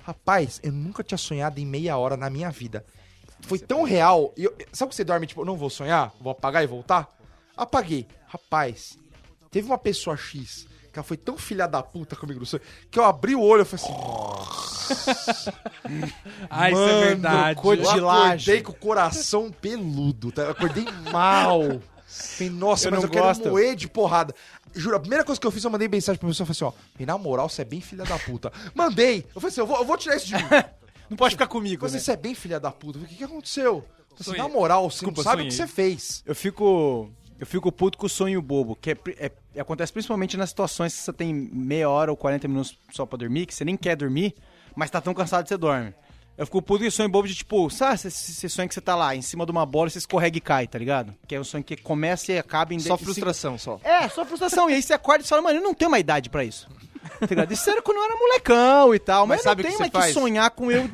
Rapaz, eu nunca tinha sonhado em meia hora na minha vida. Foi tão real. E eu- sabe que você dorme, tipo, não vou sonhar? Vou apagar e voltar? Apaguei. Rapaz, teve uma pessoa X que ela foi tão filha da puta comigo no sonho que eu abri o olho e falei assim. <laughs> Ah, isso é Mano, verdade. Eu acordei com o coração peludo, tá? Eu acordei mal. <laughs> Falei, nossa, Eu mas não eu quero gosto. moer de porrada. Juro, a primeira coisa que eu fiz, eu mandei mensagem pra pessoa, eu falei assim, ó, e na moral, você é bem filha da puta. Mandei! Eu falei assim, eu vou, eu vou tirar isso de mim. <laughs> Não pode ficar comigo, né? assim, você é bem filha da puta. O que, que aconteceu? Assim, na moral, você Desculpa, não sabe o sonhei. que você fez. Eu fico. Eu fico puto com o sonho bobo, que é, pri- é- acontece principalmente nas situações que você tem meia hora ou 40 minutos só pra dormir, que você nem quer dormir, mas tá tão cansado que você dorme. Eu fico puto com sonho bobo de tipo, sabe, você sonha que você tá lá em cima de uma bola e você escorrega e cai, tá ligado? Que é um sonho que começa e acaba em Só frustração, só. É, só frustração. e aí você acorda e fala, mano, eu não tenho uma idade pra isso. Tá era quando eu era molecão e tal, mas, Mas sabe não que tenho você mais que sonhar com eu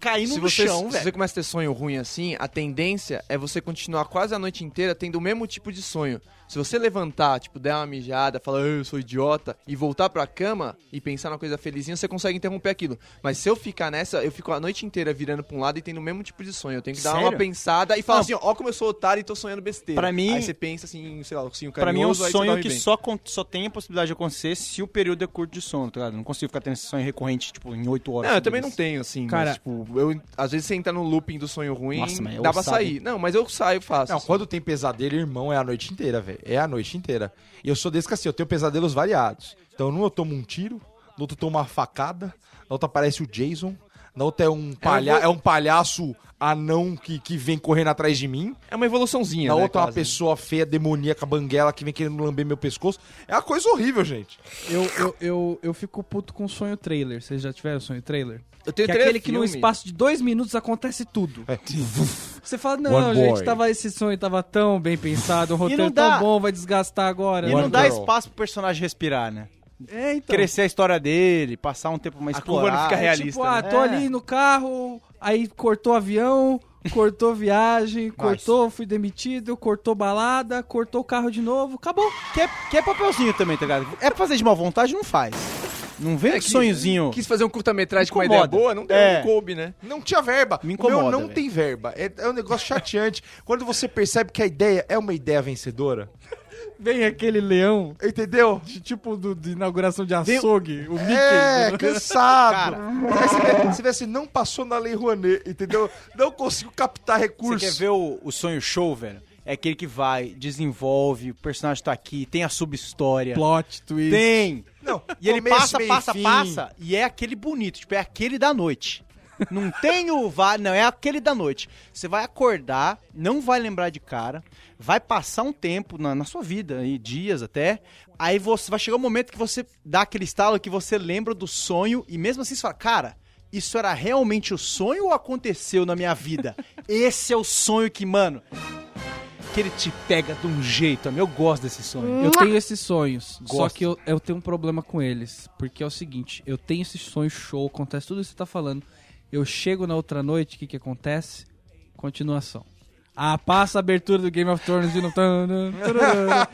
caindo Se no você, chão, se velho. você começa a ter sonho ruim assim, a tendência é você continuar quase a noite inteira tendo o mesmo tipo de sonho. Se você levantar, tipo, der uma mijada, falar, "Ah, eu sou idiota, e voltar pra cama e pensar numa coisa felizinha, você consegue interromper aquilo. Mas se eu ficar nessa, eu fico a noite inteira virando pra um lado e tendo o mesmo tipo de sonho. Eu tenho que dar Sério? uma pensada e falar Não. assim, ó, como eu sou otário e tô sonhando besteira. Pra mim- Aí você pensa assim, sei lá, o sonho Pra mim é um carinhoso, sonho que bem. só, só tem a possibilidade de acontecer se o período é curto de sono, tá ligado? Não consigo ficar tendo esse sonho recorrente, tipo, em 8 horas. Não, eu também não tenho, assim. Cara- mas, tipo, eu, às vezes você entra no looping do sonho ruim, Nossa, mas dá pra ousado, sair. Não, mas eu saio fácil. Não, assim. quando tem pesadelo, irmão, é a noite inteira, velho. É a noite inteira. E eu sou desse que assim, eu tenho pesadelos variados. Então, num eu tomo um tiro, no outro eu tomo uma facada, na outra aparece o Jason, na outra é um, palha é um palhaço anão que, que vem correndo atrás de mim. É uma evoluçãozinha, Na né, outra, uma quase. pessoa feia, demoníaca, banguela, que vem querendo lamber meu pescoço. É uma coisa horrível, gente. Eu, eu, eu, eu fico puto com sonho trailer. Vocês já tiveram sonho trailer? Eu tenho que é aquele que num filme. espaço de dois minutos acontece tudo. É. <laughs> Você fala, não, One gente, boy. tava, esse sonho tava tão bem pensado, um roteiro não dá. tão bom, vai desgastar agora. E não dá espaço pro personagem respirar, né? É, então. Crescer a história dele, passar um tempo mais A curva não fica É realista, tipo, ah, né? tô É. ali no carro, aí cortou avião, cortou <laughs> viagem, cortou, fui demitido, cortou balada, cortou o carro de novo, acabou. Quer, quer papelzinho também, tá ligado? É pra fazer de má vontade, não faz. Não vem É que- sonhozinho. Quis fazer um curta-metragem com uma Incomoda. ideia boa, não deu, É. não coube, né? Não tinha verba. Me o meu incomoda, não velho. tem verba. É, é um negócio chateante. Quando você percebe que a ideia é uma ideia vencedora. Vem aquele leão, Entendeu? de- tipo do, de inauguração de açougue, o Mickey. É, cansado. Aí você, vê, você vê assim, não passou na Lei Rouanet, entendeu? Não conseguiu captar Você recursos. quer ver o, o sonho show, velho? É aquele que vai, desenvolve, o personagem tá aqui, tem a sub-história. Plot twist. Tem. Não, E ele começo, passa, meio, passa, fim. passa, e é aquele bonito, tipo, é aquele da noite. Não tem o vá, não, é aquele da noite. Você vai acordar, não vai lembrar de cara, vai passar um tempo na, na sua vida, aí, dias até, aí você vai chegar um momento que você dá aquele estalo que você lembra do sonho, e mesmo assim você fala, cara, isso era realmente o sonho ou aconteceu na minha vida? Esse é o sonho que, mano, que ele te pega de um jeito, amigo. eu gosto desse sonho. Eu tenho esses sonhos, só Gosto. que eu, eu tenho um problema com eles. Porque é o seguinte, eu tenho esse sonho show, acontece tudo isso que você tá falando. Eu chego na outra noite, o que que acontece? Continuação. Ah, passa a abertura do Game of Thrones. Tanã, tarará.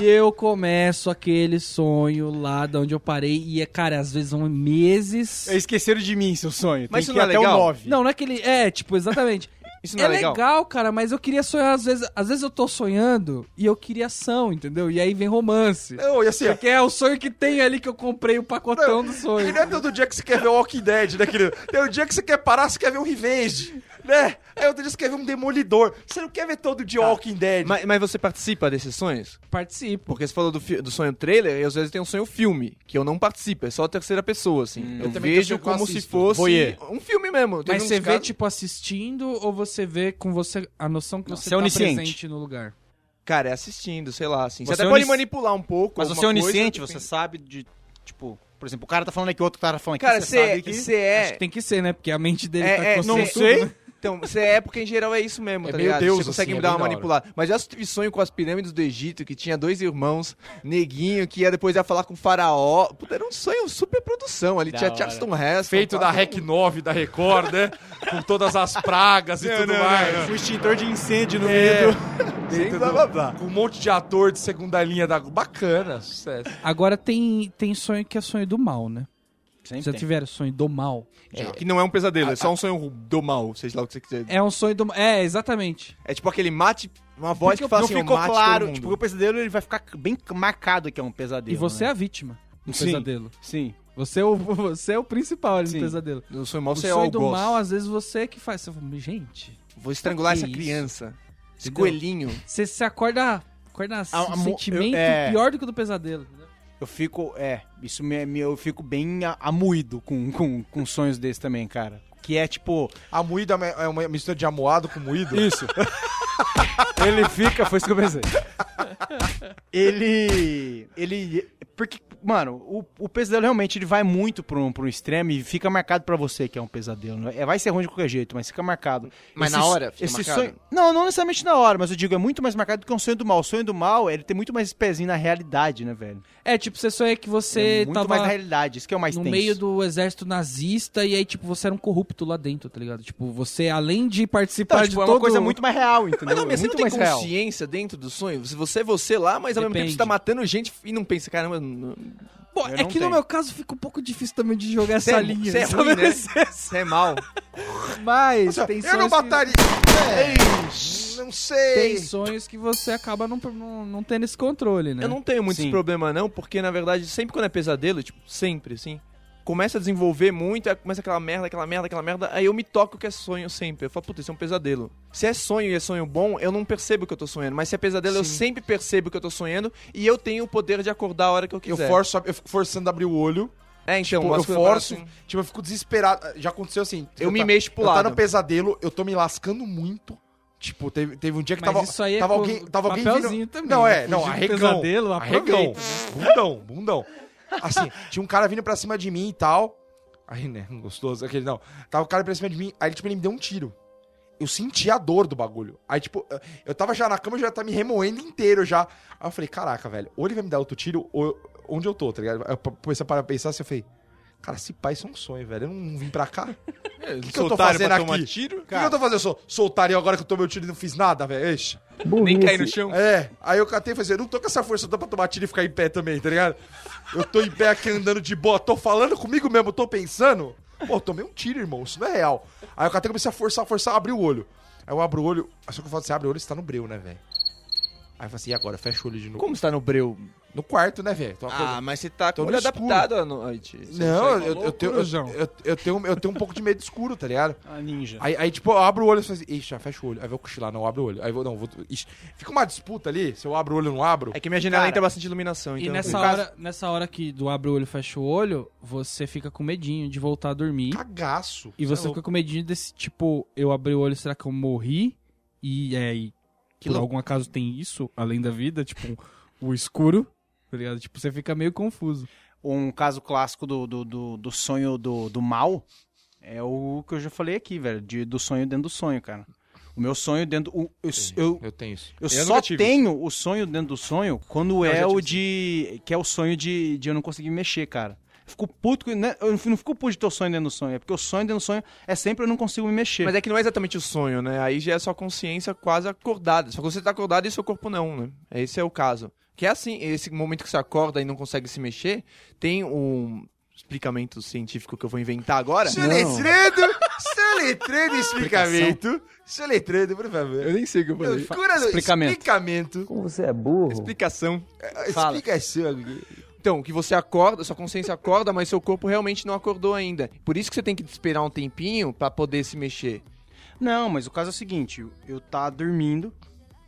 E eu começo aquele sonho lá de onde eu parei. E, é, cara, às vezes são meses. Esqueceram de mim, seu sonho. Mas Tem isso que não é até legal? o 9. Não, não é aquele. É, tipo, exatamente. <laughs> Isso não é é legal? legal, cara, mas eu queria sonhar às vezes. Às vezes eu tô sonhando e eu queria ação, entendeu? E aí vem romance. Não, e assim, Porque é o sonho que tem ali que eu comprei o pacotão do sonho. E não é todo dia que você quer ver o Walking Dead, né, querido? Tem o dia que você quer parar, você quer ver um Revenge. Né? Aí outro dia você quer ver um demolidor. Você não quer ver todo de Walking Dead. Mas, mas você participa desses sonhos? Participo. Porque você falou do, do sonho trailer, e às vezes tem um sonho filme, que eu não participo, é só a terceira pessoa, assim. eu Eu tenho vejo eu como se fosse Voyeur. um filme mesmo. Mas você vê, tipo, assistindo ou você vê com você a noção que Não, você você é tá onisciente. presente no lugar? Cara, é assistindo, sei lá, assim. Você, Você até é pode manipular um pouco. Mas você é coisa, onisciente, enfim. você sabe de. Tipo, por exemplo, o cara tá falando aqui, o outro cara falando aqui. Cara, você sabe você que. você é... Acho que tem que ser, né? Porque a mente dele É, tá é, não sei. Então, você é porque em geral é isso mesmo, É tá meio ligado? Deus, você consegue assim, me é dar bem uma manipulada. Mas já tive sonho com as pirâmides do Egito, que tinha dois irmãos, neguinho, que ia depois ia falar com o faraó. Puta, era um sonho super produção. Ali Da tinha hora. Charleston Heston. Feito da Rec 9 da Record, né? Com todas as pragas e tudo mais. O extintor de incêndio no É. meio do. <laughs> Blá, blá, blá. Com um monte de ator de segunda linha da. Bacana, sucesso. Agora tem, tem sonho que é sonho do mal, né? Sempre Já tem. tiveram sonho do mal? Que não é um pesadelo, é só um sonho do mal, seja lá o que você quiser. É um sonho do mal. É, exatamente. É tipo aquele mate, uma voz Porque que fala não assim, eu ficou mate claro. todo mundo. Tipo, o pesadelo ele vai ficar bem marcado que é um pesadelo. E você é né? a vítima do Sim. pesadelo. Sim. Você é o, <laughs> você é o principal ali Sim. no pesadelo. Sonho mal O você é sonho o do algoz. mal, às vezes você é que faz. Você fala, gente, Vou estrangular essa isso? criança. Esse coelhinho. você se acorda, acorda A- um a sentimento eu- é. pior do que o do pesadelo. Eu fico. É, isso me, me- eu fico bem amuído com, com, com sonhos desses também, cara. Que é tipo. A moída é uma mistura de amoado com moído. Isso. <laughs> ele fica. Foi isso que eu pensei. Ele. Ele. Porque, mano, o, o pesadelo realmente ele vai muito pra um, pra um extremo e fica marcado pra você que é um pesadelo. né? É, vai ser ruim de qualquer jeito, mas fica marcado. Mas na hora fica esse marcado? sonho. Não, não necessariamente na hora, mas eu digo, é muito mais marcado do que um sonho do mal. O sonho do mal, ele tem muito mais pezinho na realidade, né, velho? É, tipo, você sonha que é você muito tava mais na realidade, isso que é o mais no tenso. meio do exército nazista e aí, tipo, você era um corrupto lá dentro, tá ligado? Tipo, você, além de participar Então, de tipo, é todo... uma coisa muito mais real, entendeu? Mas não, É você não tem mais real. consciência dentro do sonho? Se você é você lá, mas ao mesmo tempo Depende. você tá matando gente e não pensa, caramba, Eu é que no tenho. meu caso fica um pouco difícil também de jogar você essa é, linha. você é sabe? ruim, né? <laughs> Você é mal. Mas Nossa, tem eu não que- mataria. É, não sei. Tem sonhos que você acaba não, não, não tendo esse controle, né? Eu não tenho muito Sim. esse problema, não, porque na verdade, sempre quando é pesadelo, tipo, sempre, assim, começa a desenvolver muito, aí começa aquela merda, aquela merda, aquela merda, aí eu me toco que é sonho sempre. Eu falo, puta, isso é um pesadelo. Se é sonho e é sonho bom, eu não percebo que eu tô sonhando. Mas se é pesadelo, eu Sim. sempre percebo que eu tô sonhando e eu tenho o poder de acordar a hora que eu Eu quiser. forço, eu fico forçando a abrir o olho. É, então, Tipo, eu forço. parecem- Tipo, eu fico desesperado. Já aconteceu assim. Eu me tá- mexo pro eu tá lado. no pesadelo, eu tô me lascando muito. Tipo, teve, teve um dia que Mas tava. isso aí é tava alguém, tava alguém vindo... também, Não, né? é, não, Fugir do arregão. pesadelo, arregão. Bundão, bundão. Assim, tinha um cara vindo pra cima de mim e tal. Aí, né, gostoso, aquele não. Tava o cara pra cima de mim, aí, tipo, ele me deu um tiro. Eu senti a dor do bagulho. Aí, tipo, eu tava já na cama, já tá me remoendo inteiro já. Aí eu falei, caraca, velho, ou ele vai me dar outro tiro, ou onde eu tô, tá ligado? Eu comecei a parar pra pensar assim, eu falei, cara, esse pai isso é um sonho, velho. Eu não vim pra cá. <laughs> O que, que eu tô fazendo aqui? tiro? O que, eu tô fazendo? Eu sou, sou otário agora que eu tomei o tiro e não fiz nada, velho. Eixa. Nem cair no chão. É, aí eu catei e falei assim, eu não tô com essa força toda pra tomar tiro e ficar em pé também, tá ligado? Eu tô em pé aqui andando de boa, tô falando comigo mesmo, tô pensando. Pô, eu tomei um tiro, irmão, isso não é real. Aí eu catei e comecei a forçar, forçar, abrir o olho. Aí eu abro o olho, só que eu falo assim, abre o olho, você tá no breu, né, velho? Aí eu falei assim, e agora? Fecha o olho de novo. Como você tá no breu? No quarto, né, velho? Acordando. Ah, mas você tá Tô com o no olho escuro. adaptado à noite. Você Não, consegue- eu, eu, tenho, eu, eu, eu tenho, eu tenho um pouco de medo escuro, tá ligado? A <laughs> ninja. Aí, aí, tipo, eu abro o olho e falo assim, ixi, já fecha o olho. Aí eu vou cochilar, não, abre o olho. Aí eu vou, não, vou. Ixi. Fica uma disputa ali, se eu abro o olho ou não abro. É que minha janela Cara, tem bastante iluminação, E então... nessa no caso- hora, nessa hora que do abre o olho e fecha o olho, você fica com medinho de voltar a dormir. Cagaço. E é você louco. fica com medinho desse tipo, eu abri o olho, será que eu morri? E é, e Que por louco. algum acaso tem isso, além da vida, tipo, o escuro, tá ligado? Tipo, você fica meio confuso. Um caso clássico do, do, do, do sonho do, do mal é o que eu já falei aqui, velho. De, do sonho dentro do sonho, cara. O meu sonho dentro. O, eu, eu, Eu tenho isso. eu Eu só tenho o sonho dentro do sonho quando é o isso. de. Que é o sonho de, de eu não conseguir mexer, cara. Eu fico puto. né, Eu não fico puto de ter o sonho dentro do sonho. É porque o sonho dentro do sonho é sempre eu não consigo me mexer. Mas é que não é exatamente o sonho, né? Aí já é sua consciência quase acordada. Só que você tá acordado e seu corpo não, né? Esse é o caso. Que é assim, esse momento que você acorda e não consegue se mexer, tem um explicamento científico que eu vou inventar agora. Soletrando, soletrando explicamento. Soletrando, por favor. Eu nem sei o que eu falei. Cura do Explicamento. explicamento. Como você é burro. Explicação. Fala. Explicação. Então, que você acorda, sua consciência acorda, mas seu corpo realmente não acordou ainda. Por isso que você tem que esperar um tempinho pra poder se mexer. Não, mas o caso é o seguinte, eu- eu tá dormindo,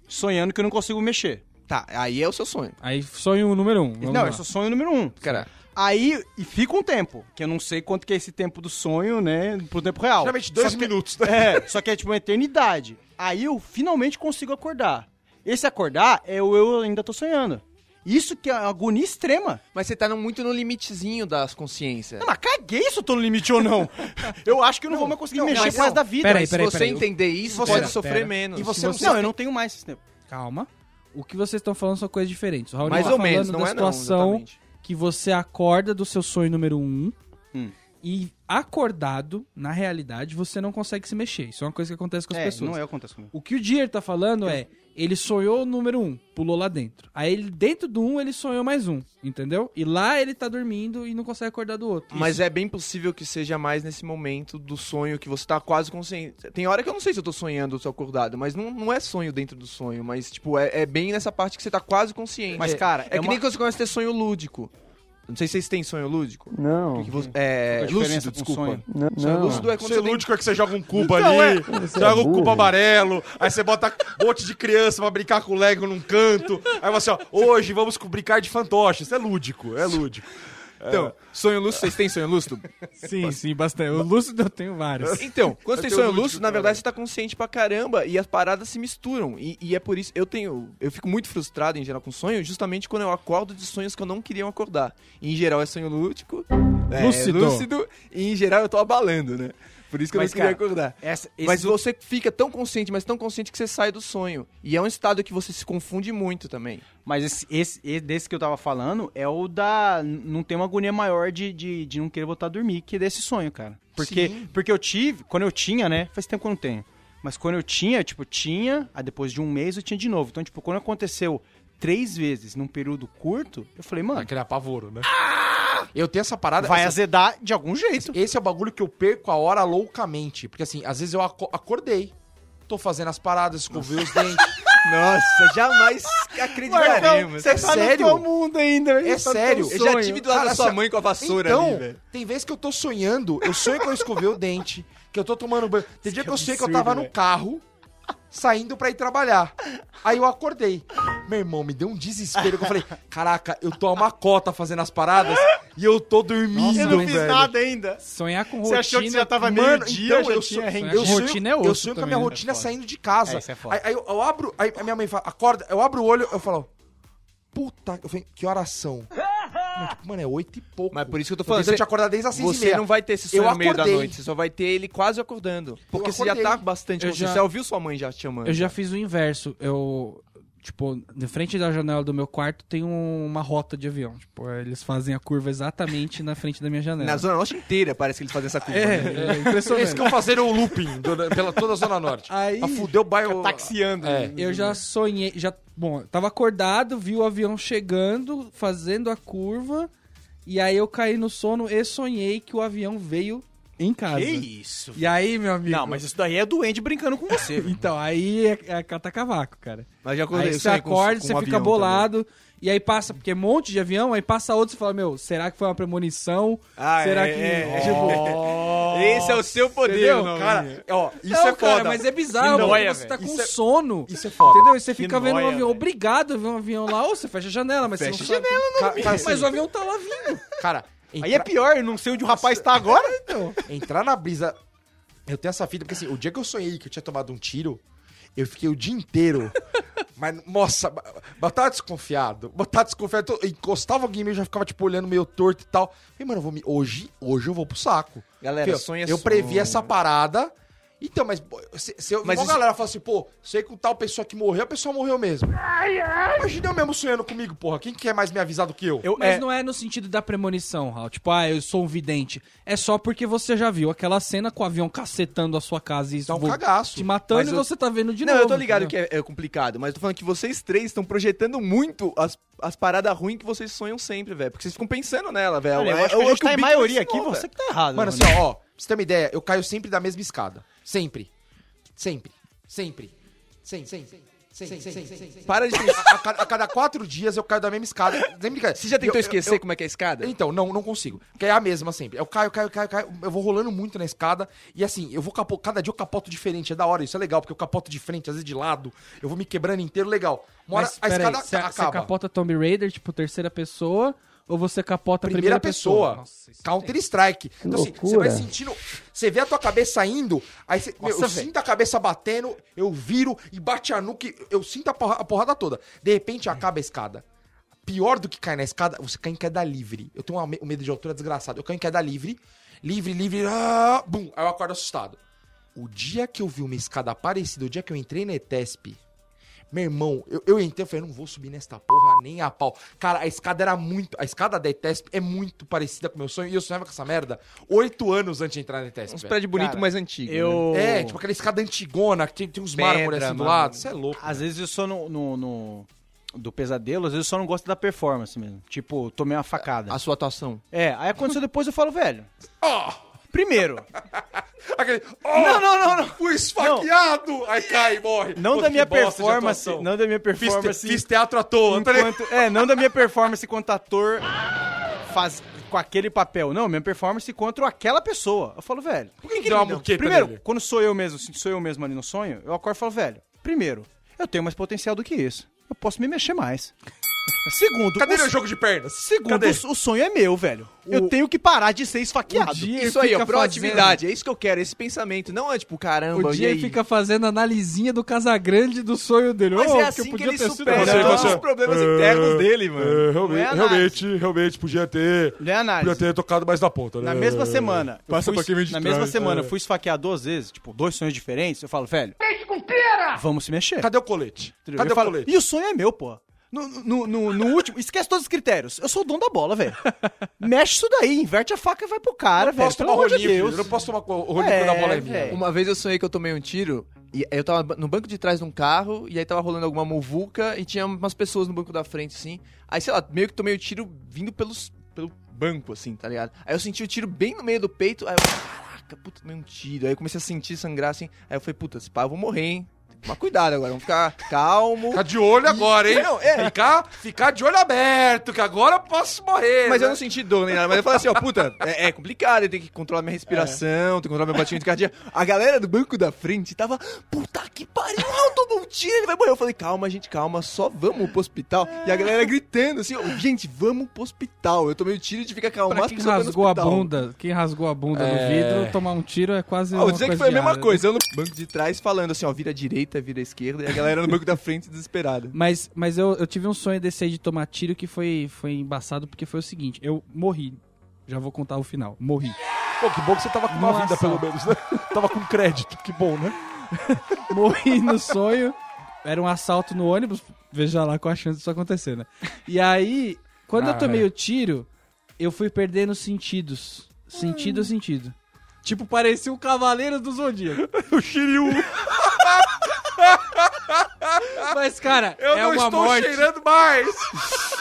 sonhando que eu não consigo mexer. Tá, aí é o seu sonho. Aí sonho número um. Vamos não, lá. é o sonho número um. Cara, Aí, e fica um tempo, que eu não sei quanto que é esse tempo do sonho, né, pro tempo real. Geralmente dois Só que- minutos, né? É, <laughs> só que é tipo uma eternidade. Aí eu finalmente consigo acordar. Esse acordar é o eu ainda tô sonhando. Isso que é uma agonia extrema. mas você tá no- muito no limitezinho das consciências. Não, mas caguei se eu tô no limite ou não. <laughs> Eu acho que eu não, vou mais conseguir mexer mas pro resto não. da vida. Peraí, Mas- Se peraí, você peraí. entender isso, você- pode Pera, sofrer pera. menos. E você não você- Não, eu não tenho mais esse tempo. Calma. O que vocês estão falando são coisas diferentes. O Raul Mais tá ou menos, não da é não, situação exatamente. que você acorda do seu sonho número um Hum. e acordado, na realidade, você não consegue se mexer. Isso é uma coisa que acontece com as É, pessoas. não é o que acontece comigo. O que o Dier tá falando é, ele sonhou o número um, pulou lá dentro. Aí ele, dentro do um, ele sonhou mais um, entendeu? E lá ele tá dormindo e não consegue acordar do outro. Mas é bem possível que seja mais nesse momento do sonho que você tá quase consciente. Tem hora que eu não sei se eu tô sonhando ou se eu tô acordado, mas não, não é sonho dentro do sonho, mas, tipo, é, é bem nessa parte que você tá quase consciente. Mas, cara, é, é que uma- nem quando você começa a ter sonho lúdico. Não sei se vocês têm sonho lúdico. Não. Que você- é, diferença lúcido, desculpa. sonho? Não, Sonho não. lúcido é quando Ser você tem... lúdico é que você joga um cubo Não, ali, Você joga é um cubo amarelo, aí você bota um monte de criança pra brincar com Lego num canto. Aí você, ó, hoje vamos brincar de fantoche. Isso é lúdico, é lúdico. Então, sonho lúcido, vocês têm sonho lúcido? <laughs> Sim, sim, bastante. O Lúcido eu tenho vários. Então, quando você tem sonho lúcido, na verdade você tá consciente pra caramba e as paradas se misturam. E, e é por isso, eu tenho. Eu fico muito frustrado em geral com sonho, justamente quando eu acordo de sonhos que eu não queria acordar. E, em geral é sonho lúdico, é, Lúcido. lúcido, e em geral eu tô abalando, né? Por isso que eu Mas, não queria cara, acordar. Essa, esse Mas você fica tão consciente, mas tão consciente que você sai do sonho. E é um estado que você se confunde muito também. Mas esse, esse, esse- desse que eu tava falando é o da. Não tem uma agonia maior de, de, de não querer voltar a dormir que desse sonho, cara. Porque, porque eu tive, quando eu tinha, né? Faz tempo que eu não tenho. Mas quando eu tinha, tipo, tinha, aí depois de um mês eu tinha de novo. Então, tipo, quando aconteceu três vezes num período curto, eu falei, mano, Aquele apavoro, né? Eu tenho essa parada. vai essa- azedar de algum jeito. Esse é o bagulho que eu perco a hora loucamente. Porque assim, às vezes eu aco- acordei, tô fazendo as paradas, escovei os dentes. <laughs> Nossa, jamais acreditaremos. você tá no no sério? teu mundo ainda. É tá no sério. Eu já tive do lado Cara, da sua assim, mãe com a vassoura então, ali, velho. tem vezes que eu tô sonhando, eu sonho que eu escovei o dente, que eu tô tomando banho. Tem dia que eu sonhei que eu tava no velho. carro, saindo pra ir trabalhar. Aí eu acordei. Meu irmão, me deu um desespero que eu falei, <laughs> caraca, eu tô a uma cota fazendo as paradas e eu tô dormindo, Eu não fiz velho. nada ainda. Sonhar com Você rotina... achou que você já tava Mano, meio-dia, então, já eu tinha sou- rendido? eu sonho, Rotina é eu osso sonho com a minha né? rotina É saindo de casa. É, é aí, aí eu, eu abro, aí a minha mãe fala, acorda, eu abro o olho, eu falo, puta, eu falei, que horas Mano, tipo, Mano, é oito e pouco. Mas por isso que eu tô falando, você, te acordar desde as seis e você meia. não vai ter esse sonho Eu no meio da acordei. noite, você só vai ter ele quase acordando. Porque você já tá bastante Eu consciente. já- Você ouviu sua mãe já te chamando. Eu já fiz o inverso. Eu, tipo, na frente da janela do meu quarto tem um- uma rota de avião. Tipo, eles fazem a curva exatamente na frente da minha janela. Na Zona Norte inteira parece que eles fazem essa curva. né? É, é impressionante. Eles ficam fazendo o looping do- pela toda a Zona Norte. Aí- Pra fuder o bairro. Taxiando. É. Eu já sonhei, já, bom, tava acordado, vi o avião chegando, fazendo a curva, e aí eu caí no sono e sonhei que o avião veio em casa. Que isso? E aí, meu amigo? Não, mas isso daí é doente brincando com você. <laughs> Então, aí é, é cata-cavaco, cara. Mas já Aí você acorda, com você um fica bolado, e aí passa, porque é um monte de avião, aí passa outro e você fala, meu, será que foi uma premonição? Ah, será é, que... é, <laughs> tipo, também. Esse é o seu poder, não, Cara, ó, isso não, é cara, foda. mas é bizarro, porque nóia, você tá com Isso é- sono. Isso é foda. Entendeu? E você Que fica vendo um avião, velho. obrigado a ver um avião lá, ou você fecha a janela, mas Fecha você não sabe. Ca- cara, assim, Mas o avião tá lá vindo. cara, Aí entra- é pior, eu não sei onde o rapaz tá agora. <laughs> entrar na brisa. Eu tenho essa fita, porque assim, o dia que eu sonhei que eu tinha tomado um tiro, eu fiquei o dia inteiro. <laughs> Mas, nossa, eu tava desconfiado. Eu tava desconfiado. Eu encostava alguém meio, já ficava, tipo, olhando meio torto e tal. Falei, mano, eu vou me... hoje, hoje eu vou pro saco. Galera, Filho, sonho é Eu sonho. previ essa parada. Então, mas se, se eu, Mas igual isso- a galera fala assim, pô, sei com tal pessoa que morreu, a pessoa morreu mesmo. Imagina eu mesmo sonhando comigo, porra. Quem quer mais me avisar do que eu? Eu, Mas é, não é no sentido da premonição, Raul. Tipo, ah, eu sou um vidente. É só porque você já viu aquela cena com o avião cacetando a sua casa e Dá um vo- cagaço. te matando Mas e eu- você tá vendo de não, novo. eu tô ligado entendeu? que é, é complicado, mas eu tô falando que vocês três estão projetando muito as, as paradas ruins que vocês sonham sempre, velho. Porque vocês ficam pensando nela, velho. eu É- acho que é a gente tá em maioria aqui, você que tá errado. Mano, assim, ó, ó, pra você ter uma ideia, eu caio sempre da mesma escada. Sempre. Sempre. Sempre. Sempre, sempre, sempre. Sim, sim, sim, sim. Para de A, a cada- a cada quatro dias eu caio da mesma escada. Você já tentou Eu- eu- esquecer eu- como é que é a escada? Então, não, não consigo. Porque é a mesma sempre. Eu caio, caio, caio, caio. Eu vou rolando muito na escada. E assim, eu vou capo... cada dia eu capoto diferente. É da hora, isso é legal, porque eu capoto de frente, às vezes de lado. Eu vou me quebrando inteiro, legal. Uma hora Mas, a escada você, você acaba. capota Tomb Raider, tipo, terceira pessoa, ou você capota a Primeira, primeira, pessoa. Nossa, Counter Strike. Então, assim, você vai sentindo. Você vê a tua cabeça indo, aí você, meu, eu velho. sinto a cabeça batendo, eu viro e bate a nuca, eu sinto a porra- a porrada toda. De repente acaba a escada. Pior do que cair na escada, você cai em queda livre. Eu tenho um medo de altura desgraçado. Eu caio em queda livre, livre, livre, ah, bum, aí eu acordo assustado. O dia que eu vi uma escada parecida, o dia que eu entrei na ETESP, meu irmão, eu, eu entrei e falei, não vou subir nesta porra nem a pau. Cara, a escada era muito. A escada da ETESP é muito parecida com o meu sonho. E eu sonhava com essa merda oito anos antes de entrar na ETESP. Uns prédios bonitos, Cara, mais antigos. né? Eu. É, tipo aquela escada antigona, que tem, tem uns mármores assim do mano. lado. Você é louco. Às vezes eu só no, no, no- do pesadelo, às vezes eu só não gosto da performance mesmo. Tipo, tomei uma facada. A sua atuação. É, aí aconteceu depois eu falo, velho. Ó! Primeiro, <laughs> Aquele. ó, Não, não, não, não. Fui esfaqueado! Aí cai e morre. não Puta, da minha performance, não da minha Fiz, te- performance fiz teatro à toa, tá enquanto, é, não da minha performance enquanto ator faz com aquele papel. Não, minha performance contra aquela pessoa. Eu falo, velho. Por que, que deu uma Primeiro, nele? quando sou eu mesmo, sou eu mesmo ali no sonho, eu acordo e falo, velho, primeiro, eu tenho mais potencial do que isso. Eu posso me mexer mais. Segundo, Cadê o, meu jogo de pernas? segundo Cadê? o, o sonho é meu, velho. Eu tenho que parar de ser esfaqueado. O Isso aí, ó, proatividade. É isso que eu quero, esse pensamento. Não é tipo, caramba, O dia aí? fica fazendo a analisinha do Casagrande do sonho dele. Mas Oh, é que assim eu que podia ele supera todos os problemas internos dele, mano. É, Não é realmente, realmente, realmente podia ter. É. Podia ter tocado mais na ponta, né? Na mesma semana, Passa fui- pra quem de na trás. mesma semana, É. eu fui esfaquear duas vezes, tipo, dois sonhos diferentes. Eu falo, velho, vamos se mexer. Cadê o colete? Cadê o colete? E o sonho é meu, pô. No, no, no, no último, esquece todos os critérios. Eu sou o dono da bola, velho. Mexe isso daí, inverte a faca e vai pro cara, velho. posso Pelo tomar amor de. Deus. Eu não posso tomar o rolinho É, quando a bola é minha. Uma vez eu sonhei que eu tomei um tiro e eu tava no banco de trás de um carro e aí tava rolando alguma muvuca e tinha umas pessoas no banco da frente, assim. Aí, sei lá, meio que tomei o tiro vindo pelos, pelo banco, assim, tá ligado? Aí eu senti o tiro bem no meio do peito, aí eu, caraca, puta, tomei um tiro. Aí eu comecei a sentir sangrar, assim. Aí eu falei, puta, se pá, eu vou morrer, hein? Tomar cuidado agora, vamos ficar calmo. Ficar de olho agora, hein? Não, é. Ficar, ficar de olho aberto, que agora eu posso morrer. Mas né? eu não senti dor nem nada. Mas eu falei assim, ó, puta, é, é complicado, eu tenho que controlar minha respiração, tenho que controlar meu batimento cardíaco. A galera do banco da frente tava, puta que pariu, tomou um tiro, ele vai morrer. Eu falei, calma, gente, calma, só vamos pro hospital. E a galera gritando assim, ó, gente, vamos pro hospital. Eu tomei o tiro de ficar calmo, Pra quem rasgou a bunda, quem rasgou a bunda É. no vidro, tomar um tiro é quase Ah, vou dizer que foi a mesma né? coisa. Eu no banco de trás falando assim, ó, vira direita, vira esquerda, e a galera no banco da frente desesperada. <laughs> Mas, mas eu, eu tive um sonho desse aí de tomar tiro que foi, foi embaçado porque foi o seguinte, eu morri. Já vou contar o final. Morri. Pô, que bom que você tava com uma Nossa. vida, pelo menos, né? <laughs> Tava com crédito, que bom, né? <laughs> Morri no sonho. Era um assalto no ônibus. Veja lá qual a chance disso acontecer, né? E aí, quando Ah, eu tomei é. o tiro, eu fui perdendo sentidos. Sentido a sentido. Tipo, parecia o Cavaleiro do Zodíaco. O Shiryu. Mas, cara, Eu é não uma estou morte. cheirando mais.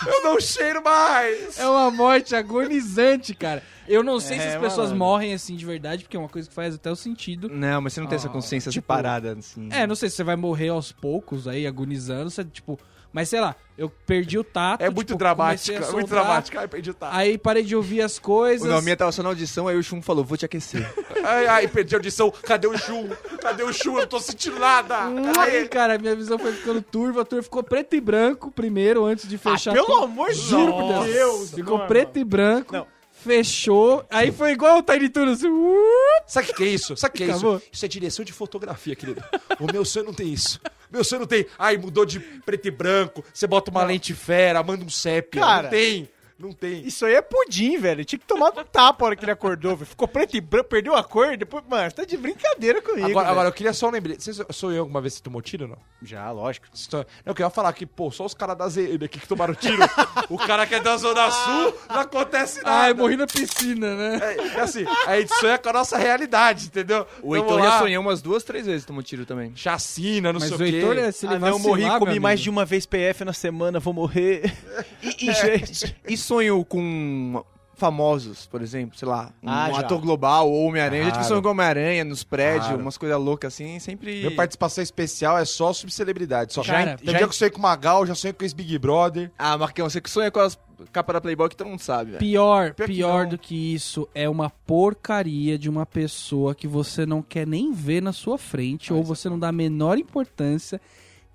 Eu não cheiro mais. É uma morte agonizante, cara. Eu não sei se É, as pessoas mano. morrem assim de verdade, porque é uma coisa que faz até o sentido. Não, mas você não tem essa Ah, consciência tipo, separada, assim. É, não sei se você vai morrer aos poucos aí, agonizando, você, tipo... Mas sei lá, eu perdi o tato. É muito tipo, dramático, comecei a é muito soltar, dramático. Ai, perdi o tato. Aí parei de ouvir as coisas. Não, a minha tava só na audição, aí o Shun falou, vou te aquecer. <laughs> Ai, ai, perdi a audição. Cadê o Chu? Cadê o Chu? Eu não tô sentindo nada. Cadê Aí, ele? cara, minha visão foi ficando turva. A turva ficou preto e branco primeiro, antes de fechar. pelo tudo. amor de Juro por Deus. Deus. Ficou Não, preto e branco. Não. Fechou. Aí foi igual o Tiny Toon, assim. uh, Sabe o que é isso? Sabe o que é isso? Acabou. Isso é direção de fotografia, querido. O meu sonho não tem isso. Meu sonho não tem. Ai, mudou de preto e branco. Você bota uma lente fera, manda um sépia. Cara. não tem. Não tem. Isso aí é pudim, velho. Tinha que tomar um tapa a hora que ele acordou, velho. Ficou preto e branco, perdeu a cor, depois, mano, você tá de brincadeira comigo. Agora, agora, eu queria só lembrete. Você sonhou alguma vez que você tomou tiro ou não? Já, lógico. Não, eu queria falar que, pô, só os caras da ZN aqui que tomaram tiro. <laughs> o cara que é da Zona Sul, não acontece nada. Ai, morri na piscina, né? É, é assim, a gente sonha com a nossa realidade, entendeu? O Heitor lá, já sonhou umas duas, três vezes, tomou tiro também. Chacina, não Mas sei o o quê. Heitor, é, se ele Ah, não, eu vacilar, morri, comi amigo. mais de uma vez PF na semana, vou morrer. <laughs> E, e, gente, e sonho com famosos, por exemplo, sei lá, um Ah, já. ator global ou Homem-Aranha. Já tive Claro. sonho com Homem-Aranha nos prédios, Claro. umas coisas loucas assim, sempre. Minha participação especial é só subcelebridade. Só Cara, Tem já- dia que eu sonhei com Magal, já sonhei com esse Big Brother. Ah, Marcão, você que sonha com as capas da Playboy que todo mundo sabe, velho. Pior, Pior que pior não. do que isso é uma porcaria de uma pessoa que você não quer nem ver na sua frente ou você não dá a menor importância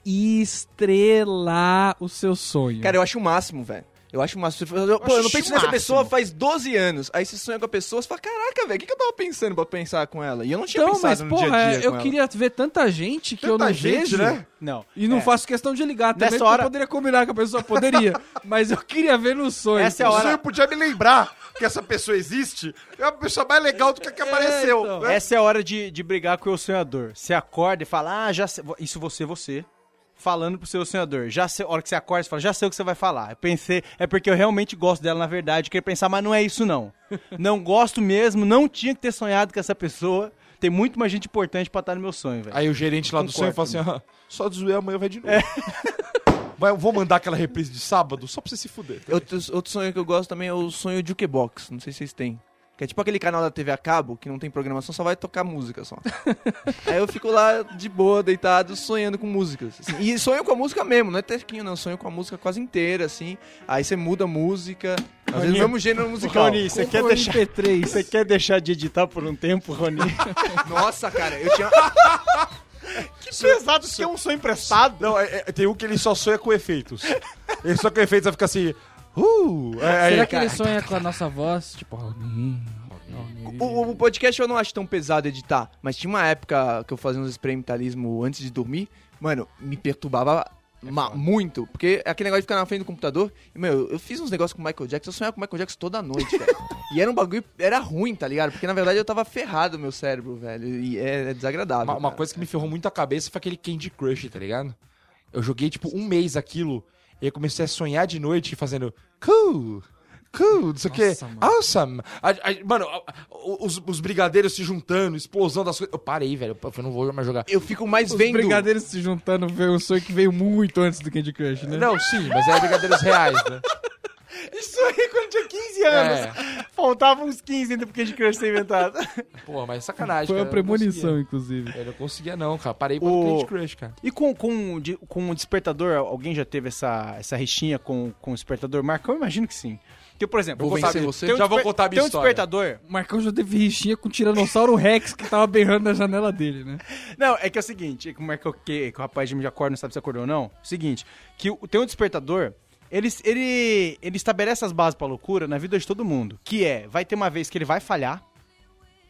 e estrelar o seu sonho. Cara, eu acho o máximo, velho. Eu acho o fala, Pô, eu não penso o nessa pessoa faz 12 anos. Aí você sonha com a pessoa, você fala, caraca, velho, o que, que eu tava pensando pra pensar com ela? E eu não tinha então, pensado mas no porra, dia a dia eu com ela. queria ver tanta gente que eu Tanta não gente, vejo, né? Não. E não É. faço questão de ligar também, Nessa hora- eu poderia combinar com a pessoa, poderia. <laughs> mas eu queria ver no sonho. Essa é a O hora- sonho podia me lembrar que essa pessoa existe. É a pessoa mais legal do que a que apareceu. então. né? Essa é a hora de, de brigar com o sonhador. Você acorda e fala, ah, já sei. Isso você, você. Falando pro seu sonhador. Já sei, a hora que você acorda, você fala, já sei o que você vai falar. Eu pensei, é porque eu realmente gosto dela, na verdade. Queria pensar, mas não é isso, não. <laughs> não gosto mesmo, não tinha que ter sonhado com essa pessoa. Tem muito mais gente importante pra estar no meu sonho, velho. Aí o gerente lá do sonho fala assim: ah, só de zoeira amanhã vai de novo. <laughs> Vai, eu vou mandar aquela reprise de sábado só pra você se fuder. Outro, outro sonho que eu gosto também é o sonho Jukebox. Não sei se vocês têm. Que é tipo aquele canal da TV a cabo que não tem programação, só vai tocar música só. <laughs> Aí eu fico lá de boa, deitado, sonhando com músicas. assim. E sonho com a música mesmo, não é tequinho, não. Sonho com a música quase inteira, assim. Aí você muda a música. Às vezes o mesmo gênero musical. Rony, você quer, deixar, MP3. você quer deixar de editar por um tempo, Rony? <laughs> Nossa, cara, eu tinha. que pesado que é um sonho emprestado. Não, é- é- tem um que ele só sonha com efeitos. Ele só com efeitos vai ficar assim. Uh, é, Será aí- que ele sonha com a nossa voz? Tipo. O, o podcast eu não acho tão pesado editar, mas tinha uma época que eu fazia uns experimentalismo antes de dormir, mano, me perturbava ma- muito, porque é aquele negócio de ficar na frente do computador, e, meu, eu fiz uns negócios com o Michael Jackson, eu sonhava com o Michael Jackson toda noite, velho. <laughs> e era um bagulho, era ruim, tá ligado? Porque na verdade eu tava ferrado meu cérebro, velho, e é, é desagradável. Uma, uma coisa que me ferrou muito a cabeça foi aquele Candy Crush, tá ligado? Eu joguei, tipo, um mês aquilo, e eu comecei a sonhar de noite fazendo cool, cool, não sei o mano. awesome. A- a- mano, a- os, os brigadeiros se juntando, explosão das coisas. Eu parei, velho, eu não vou mais jogar. Eu fico mais Os vendo... brigadeiros se juntando veio um sonho que veio muito antes do Candy Crush, né? Não, sim, mas é brigadeiros reais, né? <laughs> Isso aí quando tinha 15 anos. É. Faltavam uns 15 ainda pro Candy Crush ser inventado. <laughs> Pô, mas sacanagem, Foi cara, uma premonição, inclusive. Eu não conseguia não, cara. Parei por O- Candy Crush, cara. E com, com, de- com o despertador, alguém já teve essa, essa rixinha com, com o despertador? Marcão, eu imagino que sim. Porque, por exemplo, Vou contar- você? tem um Já vou contar a minha Tem um história. despertador. O Marcão já teve rixinha com o Tiranossauro Rex que tava berrando na janela dele, né? <laughs> Não, é que é o seguinte, é que o Marcão, que, que o rapaz de mim já acorda, não sabe se acordou ou não. Seguinte, que o- tem um despertador, ele, ele, ele estabelece as bases pra loucura na vida de todo mundo. Que é, vai ter uma vez que ele vai falhar,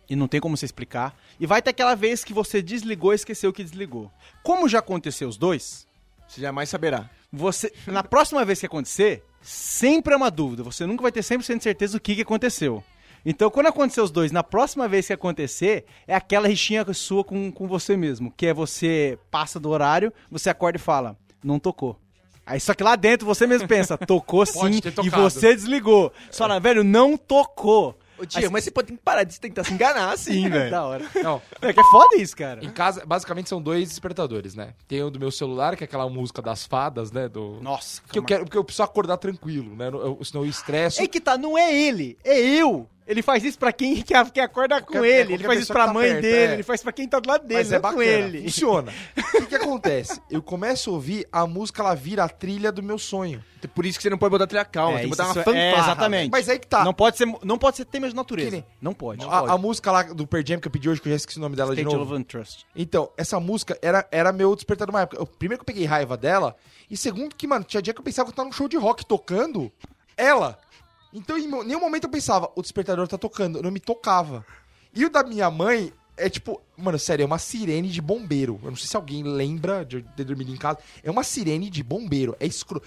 e não tem como você explicar, e vai ter aquela vez que você desligou e esqueceu que desligou. Como já aconteceu os dois, Você jamais saberá. você, na próxima vez que acontecer, sempre é uma dúvida. Você nunca vai ter 100% de certeza do que, que aconteceu. Então, quando acontecer os dois, na próxima vez que acontecer, é aquela rixinha sua com, com você mesmo. Que é você passa do horário, você acorda e fala, não tocou. Aí só que lá dentro você mesmo pensa, <laughs> tocou sim, e você desligou. Você fala, velho, não tocou. Ô, tia, mas você pode ter que parar de tentar se enganar assim, velho. Da hora. Não, É que é foda isso, cara. em casa, basicamente são dois despertadores, né? Tem o do meu celular, que é aquela música das fadas, né? Do... Nossa, Que eu quero, porque eu preciso acordar tranquilo, né? Eu, senão eu estresso. É que tá, não é ele, é eu. Ele faz isso pra quem quer acordar com Qualquer- ele. qualquer Ele faz isso pra que tá mãe perto, dele, é. ele faz pra quem tá do lado dele, Mas é não com bacana, ele. funciona. <laughs> O que, que acontece? Eu começo a ouvir, a música ela vira a trilha do meu sonho. Por isso que você não pode botar trilha calma, É, tem que botar uma é- fanfarra. é, exatamente. Mas aí que tá. Não pode ser, não pode ser tema de natureza. Que nem- Não pode. a, a música lá do Per Jam que eu pedi hoje, que eu já esqueci o nome dela de State novo. of Untrust. Então, essa música era, era meu despertador uma época. Eu, primeiro que eu peguei raiva dela, e segundo que, mano, tinha dia que eu pensava que eu tava num show de rock tocando ela. Então, em nenhum momento eu pensava, o despertador tá tocando, eu não me tocava. E o da minha mãe é tipo, mano, sério, é uma sirene de bombeiro. Eu não sei se alguém lembra de ter dormido em casa. É uma sirene de bombeiro. É escuro.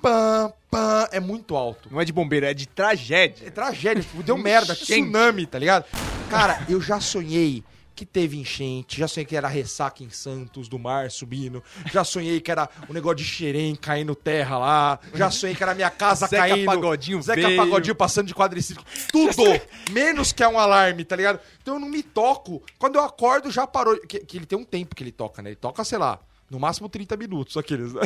Pam, pam, é muito alto. Não é de bombeiro, é de tragédia. É tragédia, tipo, deu merda, tsunami, tá ligado? Cara, eu já sonhei que teve enchente, já sonhei que era ressaca em Santos, do mar subindo, já sonhei que era o negócio de xerém caindo terra lá, já sonhei que era minha casa Zeca caindo. Pagodinho Zeca veio. Pagodinho passando de quadriciclo. Tudo! menos que é um alarme, tá ligado? Então eu não me toco. Quando eu acordo, já parou. Que, que ele tem um tempo que ele toca, né? Ele toca, sei lá, no máximo 30 minutos, aqueles, né?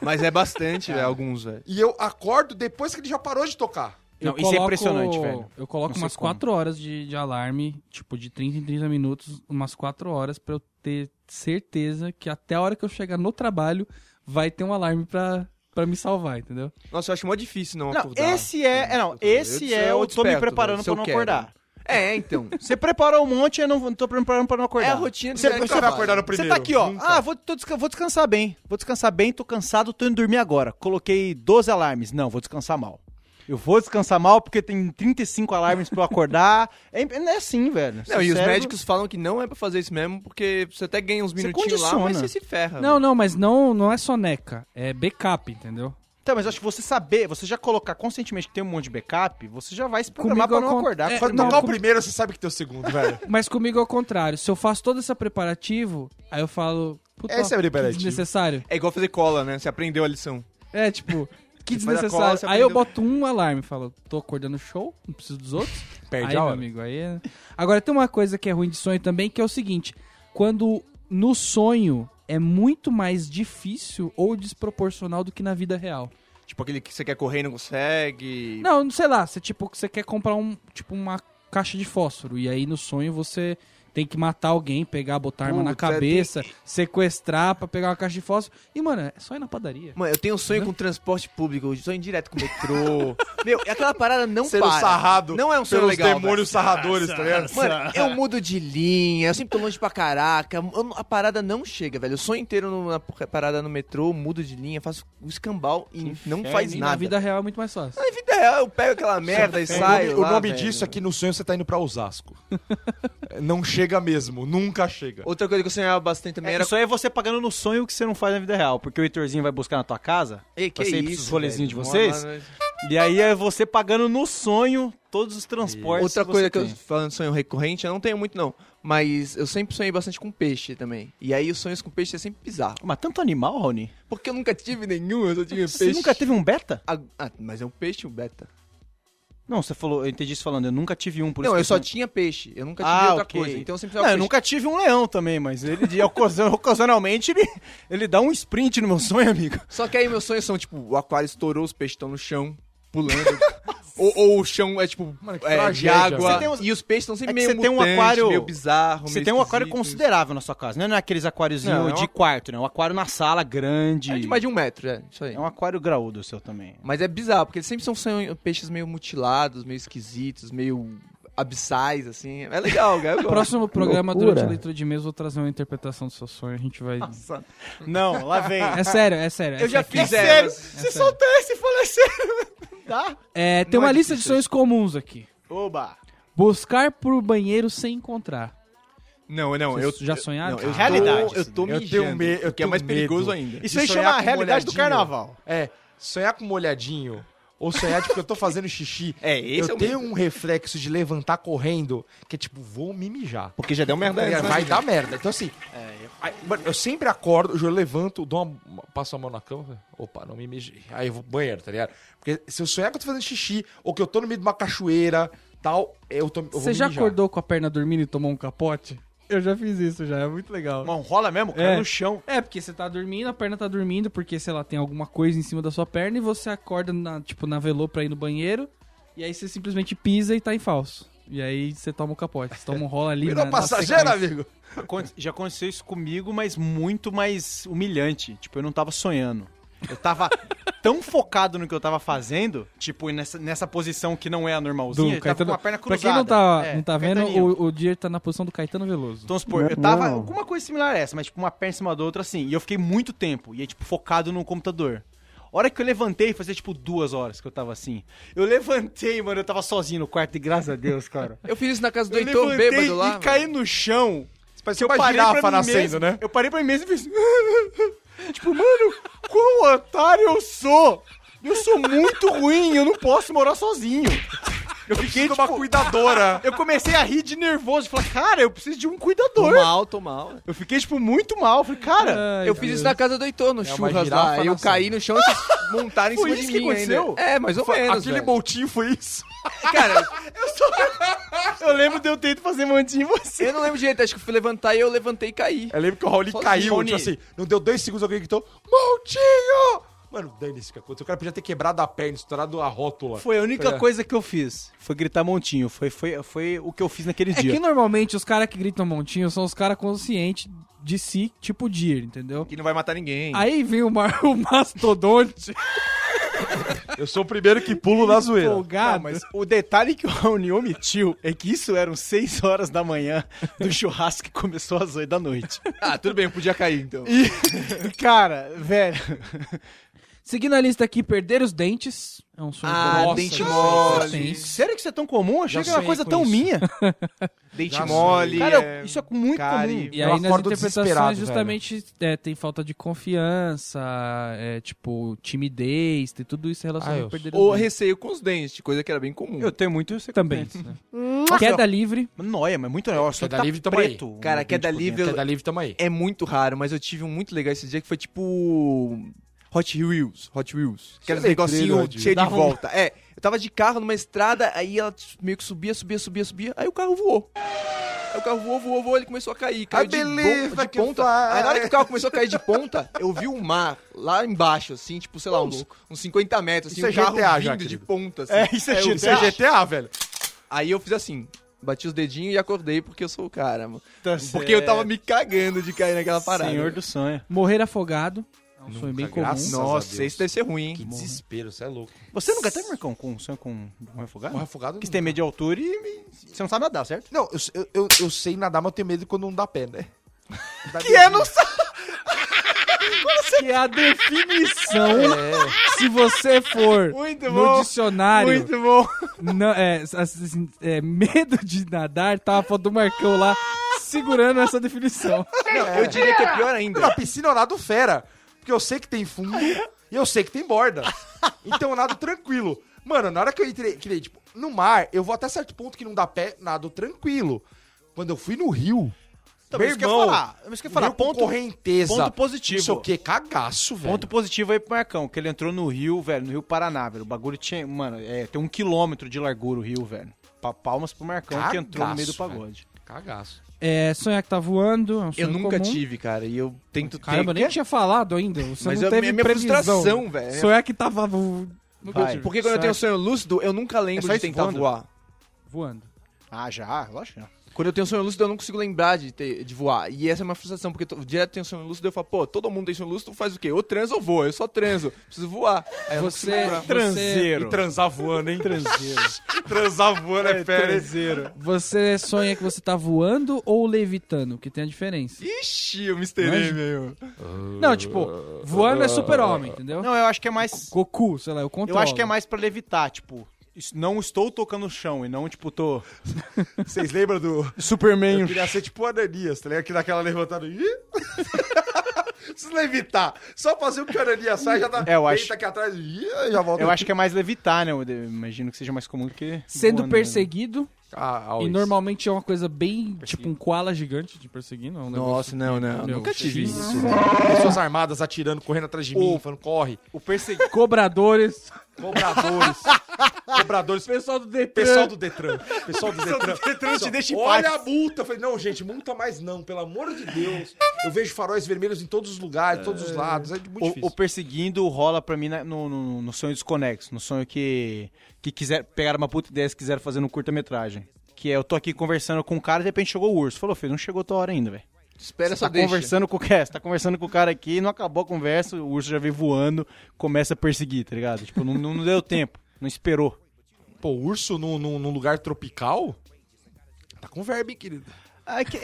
Mas é bastante, velho, alguns, velho. E eu acordo depois que ele já parou de tocar. Não, isso é impressionante, velho. Eu coloco umas como. 4 horas de, de alarme, tipo, de 30 em 30 minutos, umas 4 horas pra eu ter certeza que até a hora que eu chegar no trabalho vai ter um alarme pra, pra me salvar, entendeu? Nossa, eu acho mó difícil não, Não, acordar. esse é. é, Não, esse Eu- é eu eu tô me preparando pra não quero. acordar. É, então. <laughs> Você preparou um monte, eu não tô preparando pra não acordar. É a rotina de Você, você vai acordar no primeiro? Você tá aqui, ó. Nunca. Ah, vou, tô vou descansar bem. Vou descansar bem, tô cansado, tô indo dormir agora. Coloquei 12 alarmes. Não, vou descansar mal. Eu vou descansar mal porque tem 35 alarmes pra eu acordar. É, é assim, velho. Não, Seu e os cérebro- médicos falam que não é pra fazer isso mesmo, porque você até ganha uns minutinhos lá, mas você se ferra. Não, não, mas não, não é soneca, é backup, entendeu? Então, mas acho que você saber, você já colocar conscientemente que tem um monte de backup, você já vai se programar Comigo pra não acon- acordar. é, Quando não, tocar o com- primeiro, você sabe que tem o segundo, velho. <laughs> Mas comigo é o contrário. Se eu faço todo esse preparativo, aí eu falo. Puta, Esse é preparativo. desnecessário. É igual fazer cola, né? Você aprendeu a lição. É, tipo, que a desnecessário. cola, aí eu boto um alarme, falo, tô acordando show, não preciso dos outros. <laughs> Perde aí, a hora. amigo, aí é... Agora tem uma coisa que é ruim de sonho também, que é o seguinte, quando no sonho é muito mais difícil ou desproporcional do que na vida real. Tipo aquele que você quer correr e não consegue. Não, sei lá, você tipo, você quer comprar um, tipo uma caixa de fósforo e aí no sonho você tem que matar alguém, pegar, botar arma na é, cabeça, sequestrar pra pegar uma caixa de fósforo. E mano, é só ir na padaria. Mano, eu tenho um sonho com transporte público, eu sonho direto com o metrô. <laughs> Meu, aquela parada não Sendo para. sarrado Não é um sonho pelos legal. demônios sarradores, tá ligado? velho. Mano, eu mudo de linha, eu sempre tô longe pra caraca. eu- A parada não chega, velho. Eu sonho inteiro no- na parada no metrô, mudo de linha, faço o escambau e não faz E nada. na vida real é muito mais fácil. Na vida real, eu pego aquela merda e O saio. nome, o lá, nome velho. disso aqui no sonho você tá indo pra Osasco. <laughs> não chega mesmo, nunca chega. Outra coisa que eu sonhava bastante também É, era. Isso aí é você pagando no sonho o que você não faz na vida real. Porque o Heitorzinho vai buscar na tua casa, Ei, pra ser pros rolezinhos de vocês, Mano, e aí é você pagando no sonho todos os transportes Outra que coisa você que eu falando de sonho recorrente, eu não tenho muito não. Mas eu sempre sonhei bastante com peixe também. E aí os sonhos com peixe é sempre bizarro. Mas tanto animal, Rony? Porque eu nunca tive nenhum, eu só tive Você peixe. nunca teve um beta? Ah, ah, mas é um peixe o beta. Não, você falou, eu entendi isso falando, eu nunca tive um, por não, eu só não- tinha peixe. Eu nunca tive Ah, outra ok. coisa. Então eu sempre Não, eu nunca tive um leão também, mas ele, de ocasi- <laughs> ocasionalmente, ele, ele dá um sprint no meu sonho, amigo. Só que aí meus sonhos são tipo, o aquário estourou, os peixes estão no chão, pulando. <laughs> ou, ou o chão é tipo Mano, que é, de tragédia, água. Você tem uns- E os peixes estão sempre É que meio você tem um aquário- meio bizarro, Você meio tem um aquário considerável na sua casa, não é aqueles aquáriozinhos Não, é um de aqu- quarto, né? Um aquário na sala grande. É de mais de um metro, é. Isso aí. É um aquário graúdo o seu também. Mas é bizarro, porque eles sempre são peixes meio mutilados, meio esquisitos, meio abissais, assim. É legal, cara. eu próximo programa, Loucura. durante a leitura de mês, vou trazer uma interpretação do seu sonho. A gente vai. Não, lá vem. É sério, é sério. Eu já essa aqui- fiz É é, sério, se sério. soltar esse e falar sério, <laughs> tá? É, tem Não uma é lista de sonhos comuns aqui. Oba. Buscar por banheiro sem encontrar. Não, não, Vocês eu já sonharam? Não, eu Realidade, tô, eu tô assim. Eu mijando, tenho me- eu que é mais perigoso medo. ainda. Isso aí chama a realidade do carnaval. É, sonhar com molhadinho. Ou sonhar, tipo, que eu tô fazendo xixi. <laughs> É, esse eu é o tenho medo. um reflexo de levantar correndo, que é tipo, vou me mijar. Porque já deu merda Tá antes, né? Vai dar merda. Então, assim, aí, mano, eu sempre acordo, eu levanto, dou uma, uma- passo a mão na cama, falo, opa, não me mijei. Aí eu vou pro banheiro, tá ligado? Porque se eu sonhar que eu tô fazendo xixi, ou que eu tô no meio de uma cachoeira, tal, eu, tô, eu vou Você já mijar. acordou com a perna dormindo e tomou um capote? Eu já fiz isso já, é muito legal. Mano, rola mesmo, cai É. no chão. É, porque você tá dormindo, a perna tá dormindo, porque, sei lá, tem alguma coisa em cima da sua perna e você acorda, na, tipo, navelou pra ir no banheiro, e aí você simplesmente pisa e tá em falso. E aí você toma um capote, você toma um rola ali <laughs> Virou na, na passageiro, amigo. Já aconteceu isso comigo, mas muito mais humilhante. Tipo, eu não tava sonhando. Eu tava tão focado no que eu tava fazendo, tipo, nessa, nessa posição que não é a normalzinha, Do eu tava Caetano- com a perna Pra cruzada. quem não tá, É, não tá vendo, o, o Dier tá na posição do Caetano Veloso. Então, vamos supor, eu tava alguma coisa similar a essa, mas tipo uma perna em cima da outra assim. E eu fiquei muito tempo, e aí, tipo, focado no computador. A hora que eu levantei, fazia tipo duas horas que eu tava assim. Eu levantei, mano, eu tava sozinho no quarto, e graças a Deus, cara. Eu fiz isso na casa do Eu Heitor levantei bêbado lá. e caí no chão. Parece Que eu uma parei girafa pra nascendo, mesmo, né? Eu parei pra mim mesmo e fiz... <laughs> tipo, mano, otário eu sou! Eu sou muito ruim, eu não posso morar sozinho. Eu fiquei, uma tipo, cuidadora. <laughs> eu comecei a rir de nervoso. Falei, cara, eu preciso de um cuidador. Tô mal, tô mal. Eu fiquei, tipo, muito mal. Falei, cara, Ai, eu fiz isso na casa do Heitor, no É uma churras lá. Eu caí no chão e vocês <laughs> montaram em Foi cima isso de que mim aconteceu? ainda. É, mais ou Foi- menos, Aquele velho. montinho foi isso. <laughs> Cara, eu lembro de eu tento fazer montinho em você. eu não lembro direito. Acho que eu fui levantar e eu levantei e caí. Eu lembro que o Raul caiu, tipo assim, não deu dois segundos, alguém gritou, Montinho! Mano, dane-se o que aconteceu. O cara podia ter quebrado a perna, estourado a rótula. Foi a única Foi- coisa que eu fiz. Foi gritar montinho. Foi, foi, foi o que eu fiz naquele É dia. que normalmente os caras que gritam montinho são os caras conscientes de si, tipo Deer, entendeu? Que não vai matar ninguém. Aí vem o, mar, <laughs> o mastodonte Eu sou o primeiro que pulo na zoeira. Não, mas o detalhe que o Raoni omitiu é que isso eram 6 horas da manhã do churrasco que começou às 8 da noite. Ah, tudo bem, eu podia cair então. E, <laughs> cara, velho. Seguindo a lista aqui, perder os dentes. É um sonho Ah, dente mole. Sério que isso é tão comum? Achei Já que era uma sonhei coisa com tão isso. minha. <laughs> Dente Já mole. Cara, é... isso é muito cárie. comum. E Eu aí nas acordo interpretações desesperado, justamente é, tem falta de confiança, é, tipo, timidez, tem tudo isso relacionado Ah, eu- a perder Ou os dentes. receio com os dentes, coisa que era bem comum. Eu tenho muito isso Também. né? <laughs> Queda livre. Noia, mas muito noia. Só Queda tá livre, tamo aí. preto. Cara, o queda dente por livre- dentro. Queda livre, tamo aí. É muito raro, mas eu tive um muito legal esse dia que foi tipo. Hot Wheels. Hot Wheels. Aqueles negocinho cheio de um- volta. É, eu tava de carro numa estrada, aí ela meio que subia, subia, subia, subia, aí o carro voou. Aí o carro voou, voou, voou, ele começou a cair. Caiu I de, bo- de ponta. fly. Aí na hora que o carro começou a cair de ponta, <laughs> eu vi o mar lá embaixo, assim, tipo, sei lá, uns, uns 50 metros, assim, Isso o é carro GTA já, vindo de ponta, assim. É, isso é eu- GTA. Isso é GTA, velho. Aí eu fiz assim, bati os dedinhos e acordei porque eu sou o cara, mano. Tá Porque eu tava certo. me cagando de cair naquela parada. Senhor do sonho. Morrer afogado. É um sonho bem comum. graças a Nossa, Deus. isso deve ser ruim, Que hein? desespero, você é louco. Você nunca teve, Marcão, com um sonho com um refogado? Um afogado Porque você tem medo de altura e e você não sabe nadar, certo? Não, eu, eu, eu, eu sei nadar, mas eu tenho medo quando não dá pé, né? <laughs> Que é, não sabe. <laughs> Que é a definição, É. se você for Muito no bom. dicionário, Muito bom. não, é, assim, é, medo de nadar, tá a foto do Marcão lá segurando essa definição. Eu diria que é pior ainda. Na piscina eu nado fera. Porque eu sei que tem fundo e eu sei que tem borda. Então eu nado tranquilo. Mano, na hora que eu entrei, que tipo, no mar, eu vou até certo ponto que não dá pé, nado tranquilo. Quando eu fui no rio, Então, meu que eu irmão, falar. Que eu falar. Ponto, correnteza. ponto positivo. Não sei o que, cagaço, velho. ponto positivo aí pro Marcão, que ele entrou no rio, velho, no rio Paraná, velho. O bagulho tinha, mano, é, tem um quilômetro de largura o rio, velho. Pa- Palmas pro Marcão que entrou no meio do Cagaço, pagode. Cagaço. É, sonhar que tá voando. É um sonho Eu nunca comum. tive, cara, e eu tento ter. Caramba, eu nem tinha falado ainda. Você Mas não é teve minha previsão. frustração, velho. Sonhar que tava Vai. Porque quando eu tenho sonho lúcido, eu nunca lembro É de tentar voando? voar. voando. Ah, já, lógico. já. Quando eu tenho sonho lúcido, eu não consigo lembrar de, ter- de voar. E essa é uma frustração, porque eu direto tenho sonho lúcido, eu falo, pô, todo mundo tem sonho lúcido, faz o quê? Ou transa ou voa. Eu só transo. Preciso voar. Aí consigo Você, você, Transeiro. E transar voando, hein? Transeiro. <laughs> transar voando é? Transeiro. você sonha que você tá voando ou levitando? Que tem a diferença. Ixi, eu me esterei, meu. Não, tipo, voando é super-homem, entendeu? Não, eu acho que é mais. Goku, sei lá, eu controlo. Eu acho que é mais pra levitar, tipo. Não estou tocando o chão e não, tipo, tô. <laughs> Vocês lembram do. Superman. Eu queria ser tipo o Ananias, tá ligado? Que daquela levantada. <laughs> Ih! Preciso levitar. Só fazer o que o Ananias faz, já tá. É, eu deita acho- aqui atrás. Já volta. Eu acho que é mais levitar, né? Eu imagino que seja mais comum do que. Sendo voando, né? perseguido, Ah, e normalmente é uma coisa bem, tipo um koala gigante de perseguindo. É um Nossa, não, não. Meu, Nunca tive isso. Pessoas armadas atirando, correndo atrás de mim, falando, corre. O perseguido. Cobradores. Cobradores. <laughs> Cobradores. Pessoal do Detran. Pessoal do Detran. Pessoal do Detran. Detran te deixa em Olha paz. a multa. Eu falei, não, gente, multa mais não, pelo amor de Deus. Eu vejo faróis vermelhos em todos os lugares, em todos os lados. É muito O, difícil. o perseguindo rola pra mim na- no, no, no sonho desconexo, no sonho que, que quiser pegar uma puta ideia e quiser fazer no curta-metragem. Que é, eu tô aqui conversando com um cara e de repente chegou o urso. Falou, filho, não chegou tua hora ainda, velho. Espera Você essa tá deixa. conversando com o cara, <laughs> você tá conversando com o cara aqui, não acabou a conversa, o urso já veio voando, começa a perseguir, tá ligado? Tipo, não, não deu tempo, não esperou. Pô, urso num, num, num lugar tropical? Tá com verbo, hein, querido? Ai, que-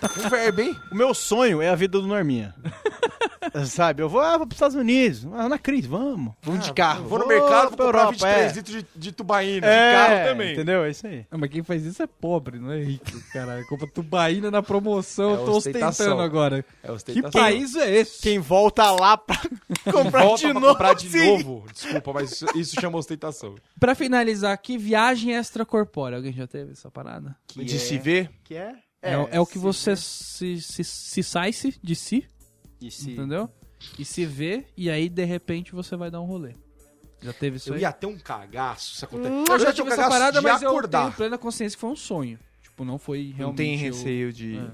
Tá com verbo, hein? <laughs> o meu sonho é a vida do Norminha. <laughs> Sabe, eu vou, ah, vou pros Estados Unidos, ah, na Cris, vamos. Vamos de carro. Vou no mercado, vou pra comprar Europa, 23 é. litros de, de tubaína. É, de carro também. Entendeu? É isso aí. Ah, mas quem faz isso é pobre, não é rico, caralho. Compra tubaína na promoção, É eu tô ostentação. ostentando agora. É Que ostentação. país é esse? Quem volta lá pra comprar Volta de pra novo. comprar de sim. novo. Desculpa, mas isso, isso chama ostentação. Pra finalizar aqui, viagem extracorpórea. Alguém já teve essa parada? De se ver? Que é? É, é o que você se, se, se sai-se de si, E se- entendeu? E se vê, e aí de repente você vai dar um rolê. Já teve isso Eu aí? ia ter um cagaço se acontecer. Eu já tive essa parada, mas eu acordar. tenho plena consciência que foi um sonho. Tipo, não foi realmente... Não tem eu- receio de... É.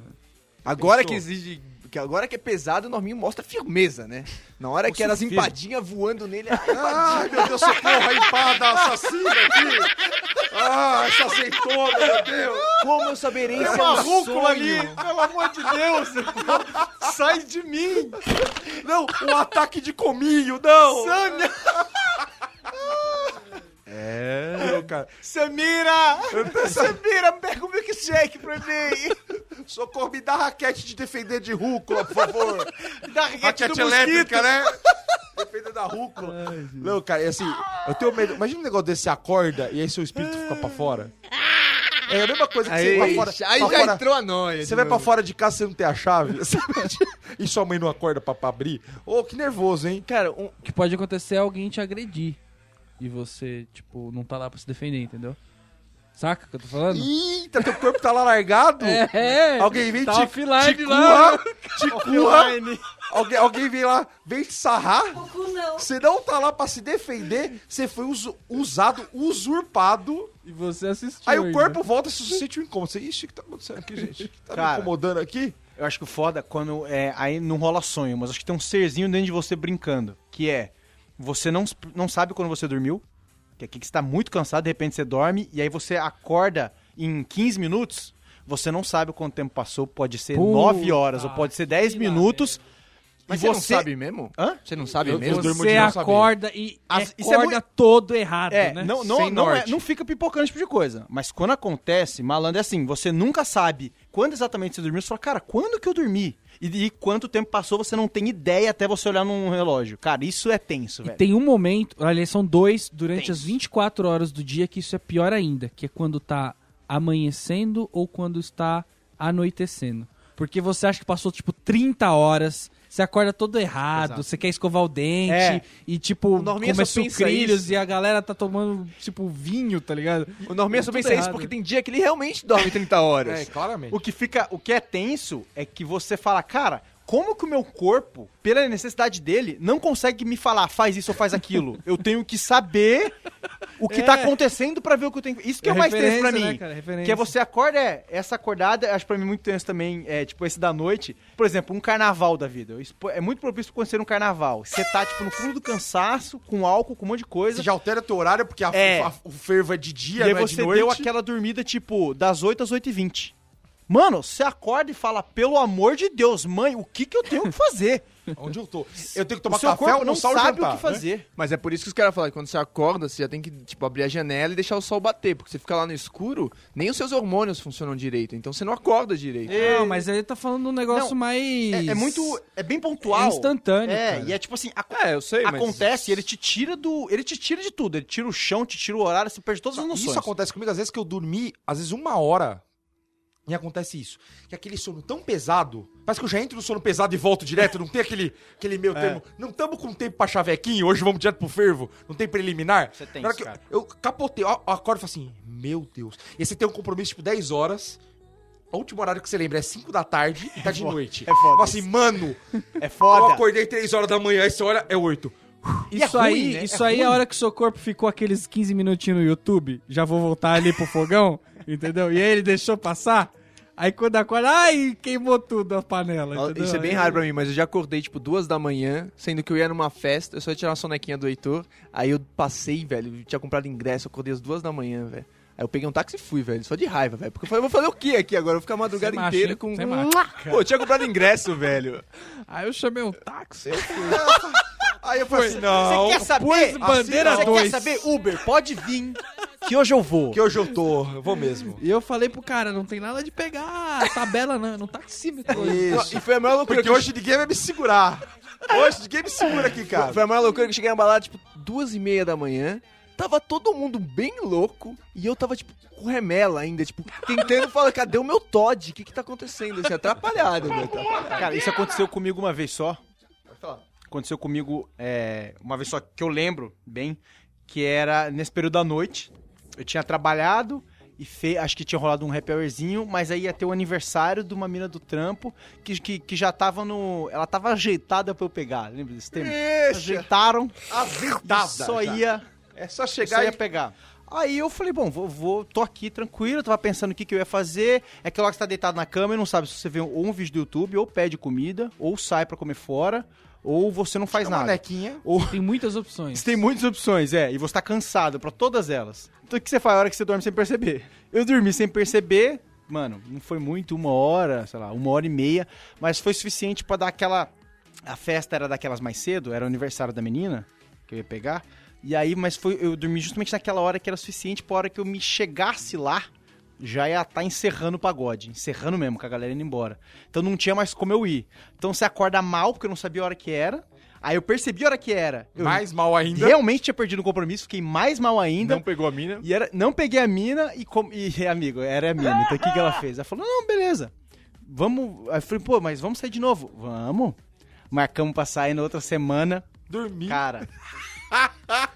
Agora Pensou? que exige Porque agora que é pesado, o Norminho mostra firmeza, né? Na hora que era as empadinhas voando nele, <laughs> ai, meu Deus, socorro, a empada assassina aqui. Ah, essa azeitona, meu Deus. como eu saberei se é uma um rúcula sonho? ali, pelo amor de Deus! Sai de mim! Não, um ataque de cominho, não. Sâmia! Não, cara. Samira! Samira, pega o milkshake pra mim! Socorro, me dá raquete de defender de rúcula, por favor. <laughs> Da raquete Raquete do elétrica, né? Defender da rúcula. Não, cara, é assim, eu tenho medo. Imagina um negócio desse, você acorda e aí seu espírito fica pra fora. É a mesma coisa que você Aí, vai pra fora. aí pra já fora- entrou a noia. Você vai pra fora de casa e você não tem a chave? <laughs> e sua mãe não acorda pra, pra abrir? Ô, que nervoso, hein? Cara, um, O que pode acontecer é alguém te agredir. E você, tipo, não tá lá pra se defender, entendeu? Saca o que eu tô falando? Eita, teu corpo tá lá largado? <laughs> É, Alguém vem tá te, offline te lá. curra, <laughs> te curra. Alguém, alguém vem lá, vem te sarrar. Você não tá lá pra se defender, você foi usu- usado, usurpado. E você assistiu. Aí o ainda. corpo volta e você sente um incômodo. Você, Ixi, o que tá acontecendo aqui, <laughs> gente? Tá me Cara. incomodando aqui? Eu acho que o foda quando é, aí não rola sonho, mas acho que tem um serzinho dentro de você brincando, que é você não, não sabe quando você dormiu, que é aqui que você tá muito cansado, de repente você dorme e aí você acorda em 15 minutos, você não sabe quanto tempo passou, pode ser Puta 9 horas ou pode ser 10 que minutos. mas e você não sabe mesmo? Hã? Você não sabe Eu- mesmo? Você saber. acorda e As- isso é acorda muito- todo errado, É, né? não, não, Sem não, é- não fica pipocando esse tipo de coisa. Mas quando acontece, malandro, é assim, você nunca sabe quando exatamente você dormiu. Você fala, cara, quando que eu dormi? E, e quanto tempo passou, você não tem ideia até você olhar num relógio. Cara, isso é tenso, E velho. tem um momento, aliás, são dois durante Tenso. as 24 horas do dia que isso é pior ainda, que é quando tá amanhecendo ou quando está anoitecendo. Porque você acha que passou, tipo, 30 horas, você acorda todo errado, Exato. você quer escovar o dente, É. e, tipo, O Norminha come só pensa sucrilhos isso. e a galera tá tomando, tipo, vinho, tá ligado? O Norminha só Tudo pensa isso porque tem dia que ele realmente dorme 30 horas. É, claramente. O que fica, o que é tenso é que você fala, cara, como que o meu corpo, pela necessidade dele, não consegue me falar, faz isso ou faz aquilo? Eu tenho que saber o que É. tá acontecendo pra ver o que eu tenho. Isso que é, o mais tenso pra mim. né, cara? Referência. Que é você acorda, é, essa acordada, acho pra mim muito tenso também, é tipo esse da noite. Por exemplo, um carnaval da vida. É muito propício pra acontecer um carnaval. Você tá, tipo, no fundo do cansaço, com álcool, com um monte de coisa. Você já altera teu horário porque a, É. a- o fervo é de dia, e aí não é de você noite. deu aquela dormida, tipo, das 8 às 8h20. Mano, você acorda e fala, pelo amor de Deus, mãe, o que que eu tenho que fazer? <laughs> Onde eu tô? Eu tenho que tomar o seu café, corpo não ou sabe jantar, o que fazer. Mas é por isso que os caras falam que quando você acorda, você já tem que, tipo, abrir a janela e deixar o sol bater. Porque você fica lá no escuro, nem os seus hormônios funcionam direito. Então você não acorda direito. Não, mas ele tá falando um negócio Não, mais... É, é muito, é bem pontual. É instantâneo, É, cara. e é tipo assim, ac- É, eu sei, mas- acontece, ele te tira do, ele te tira de tudo, ele tira o chão, te tira o horário, você perde todas as noções. Isso acontece comigo às vezes que eu dormi, às vezes uma hora. E acontece isso. Que aquele sono tão pesado. Parece que eu já entro no sono pesado e volto direto. Não tem aquele, aquele meio É. termo. Não tamo com tempo pra chavequinho. Hoje vamos direto pro fervo. Não tem preliminar. Você tem Na hora isso, que eu- cara. eu, capotei. Eu, eu acordo e falo assim: Meu Deus. E aí você tem um compromisso tipo 10 horas. O último horário que você lembra é 5 da tarde e tá de foda, noite. é foda Eu falo assim, mano, É eu foda. acordei 3 horas da manhã. Aí você olha, é 8. E é Isso ruim, aí, né? isso É aí é a ruim. hora que o seu corpo ficou aqueles 15 minutinhos no YouTube. Já vou voltar ali pro fogão, <laughs> entendeu? E aí ele deixou passar. Aí quando acorda, ai, queimou tudo a panela. Entendeu? Isso é bem raro pra mim, mas eu já acordei, tipo, duas da manhã, sendo que eu ia numa festa, eu só ia tirar uma sonequinha do Heitor, aí eu passei, velho, eu tinha comprado ingresso, eu acordei às duas da manhã, velho. Aí eu peguei um táxi e fui, velho, só de raiva, velho. Porque eu falei, eu vou fazer o quê aqui agora? Eu vou ficar a madrugada macho, inteira com... Macho. Pô, eu tinha comprado ingresso, velho. Aí eu chamei um táxi. Aí eu <laughs> falei assim, não. Você quer saber? Pôs bandeira Você quer saber? Uber, pode vir, que hoje eu vou. Que hoje eu tô, eu vou mesmo. E eu falei pro cara, não tem nada de pegar a tabela não, não taxímetro. Isso. E foi a maior loucura Porque hoje ninguém vai me segurar. Hoje ninguém me segura aqui, cara. Foi a maior loucura que eu cheguei na balada, tipo, duas e meia da manhã. Tava todo mundo bem louco e eu tava, tipo, com remela ainda, tipo, tentando <laughs> falar, cadê o meu Todd? O que que tá acontecendo? Assim, atrapalhado, velho. atrapalhado. Cara, isso aconteceu comigo uma vez só. Aconteceu comigo é, uma vez só que eu lembro bem, que era nesse período da noite. Eu tinha trabalhado e fe... acho que tinha rolado um happy hourzinho, mas aí ia ter o aniversário de uma mina do trampo que, que, que já tava no. Ela tava ajeitada pra eu pegar. Lembra desse tempo? Ajeitaram. Azeitada. Só já. ia. É só Só chegar ia e... pegar. Aí eu falei, bom, vou, vou tô aqui tranquilo, tava pensando o que, que eu ia fazer. É que você tá deitado na cama e não sabe se você vê ou um vídeo do YouTube, ou pede comida, ou sai pra comer fora, ou você não faz É uma nada. nequinha. Ou Tem muitas opções. você tem muitas opções, é, e você tá cansado pra todas elas. Então o que você faz a hora que você dorme sem perceber? Eu dormi sem perceber, mano, não foi muito, uma hora, sei lá, uma hora e meia, mas foi suficiente pra dar aquela. A festa era daquelas mais cedo, era o aniversário da menina, que eu ia pegar. E aí, mas foi, eu dormi justamente naquela hora que era suficiente pra hora que eu me chegasse lá, já ia estar encerrando o pagode, encerrando mesmo, com a galera indo embora. Então não tinha mais como eu ir. Então você acorda mal, porque eu não sabia a hora que era. Aí eu percebi a hora que era. Eu Mais mal ainda. realmente tinha perdido o compromisso, fiquei mais mal ainda. Não pegou a mina. E era, não peguei a mina e, com, e <laughs> amigo, era a mina. Então o que, que ela fez? Ela falou: não, beleza. Vamos. Aí eu falei, pô, mas vamos sair de novo. Vamos. Marcamos pra sair na outra semana. Dormi. Cara. <laughs>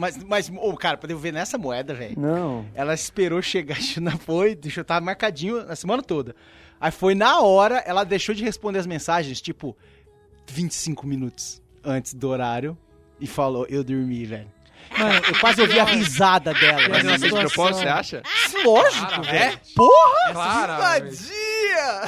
Mas, mas, ô, cara, pra devolver nessa moeda, velho. Não. Ela esperou chegar, <laughs> não foi, deixou, tava marcadinho a semana toda. Aí foi na hora, ela deixou de responder as mensagens, tipo, 25 minutos antes do horário, e falou, eu dormi, velho. Mano, eu quase ouvi a risada dela. Mas ela fez de propósito, você acha? Lógico, velho. é? Porra! Clara.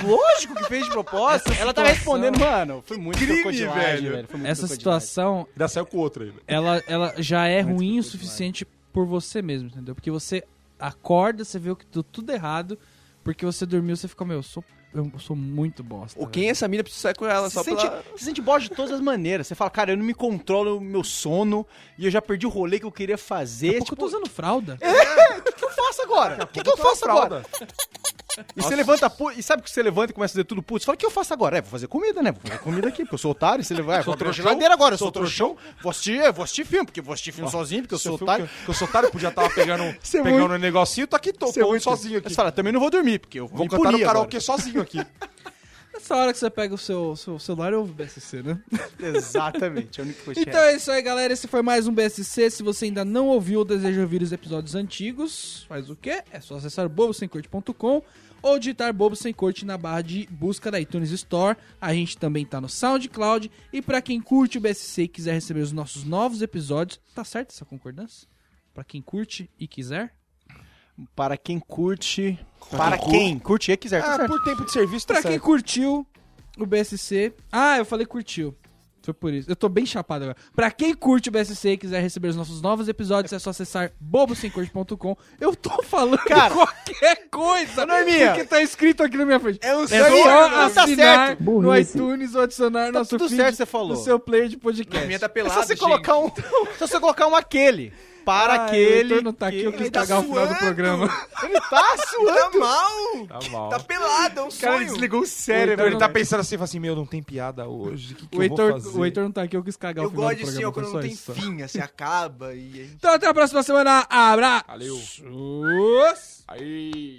Lógico que fez de propósito. Essa ela tava situação- respondendo, mano. Foi muito Crime, velho. velho. Foi muito Essa situação, Ainda saiu com outra ainda. ela, ela já é ruim o suficiente por você mesmo, entendeu? Porque você acorda, você vê o que deu tudo errado, porque você dormiu, você fica, meu, eu sou, eu sou muito bosta. Ou quem é essa mina precisa sair com ela só Você sente, pela... você sente bosta de todas as maneiras. Você fala, cara, eu não me controlo o meu sono e eu já perdi o rolê que eu queria fazer. Daqui Tipo, eu tô usando fralda. o que, que eu faço agora? O que, que eu faço agora? E você levanta e sabe que você levanta e começa a dizer tudo puto? Você fala, o que eu faço agora? É, vou fazer comida, né? Vou fazer comida aqui, porque eu sou otário. Você leva, é, vou abrir a trouxão? geladeira agora, eu sou trouxão. Vou assistir, vou assistir filme, porque eu vou assistir filme sozinho, porque eu sou otário. filho que- que eu sou otário, podia estar <laughs> pegando, é pegando muito- um negocinho, tô aqui, tô, é sozinho aqui. Você fala, também não vou dormir, porque eu vou, Vou cantar no agora. karaokê sozinho aqui. <laughs> Nessa hora que você pega o seu, seu celular, eu ouvo o BSC, né? <laughs> Exatamente, é única coisa que Então é isso aí, galera. Esse foi mais um BSC. Se você ainda não ouviu ou deseja ouvir os episódios antigos, faz o quê? É só acessar bobosemcorte.com ou digitar Bobo Sem Corte na barra de busca da iTunes Store. A gente também tá no SoundCloud. E pra quem curte o BSC e quiser receber os nossos novos episódios, tá certo essa concordância? Pra quem curte e quiser? Para quem curte. Para quem curte e quiser, tá Ah, certo. por tempo de serviço, tá Pra quem curtiu o BSC. Ah, eu falei curtiu. Foi por isso. Eu tô bem chapado agora. Pra quem curte o BSC e quiser receber os nossos novos episódios, é só acessar bobosemcorte.com. Eu tô falando Cara, <laughs> qualquer coisa Norminha. porque tá escrito aqui na minha frente. É um É só tá assinar certo. no Burrice. iTunes ou adicionar Tá nosso tudo feed certo, você falou. no seu player de podcast. A minha tá É pelada, só você gente. colocar um. <laughs> só você colocar um aquele. Para Ah, aquele. O Heitor não tá aqui, eu que- quis tá cagar o final do programa. Ele tá <laughs> suando. Tá mal! Tá mal. Tá pelado, é um O cara sonho. desligou o O cérebro. Heitor Ele tá não- pensando assim, fala assim, meu, não tem piada hoje, o que, que O eu vou Heitor, fazer? o Heitor não tá aqui, eu quis cagar Eu o final gosto do de assim, programa. ó, quando não tem isso. fim, assim, acaba e... Então até a próxima semana. Abraço! Valeu. Sus. Aí.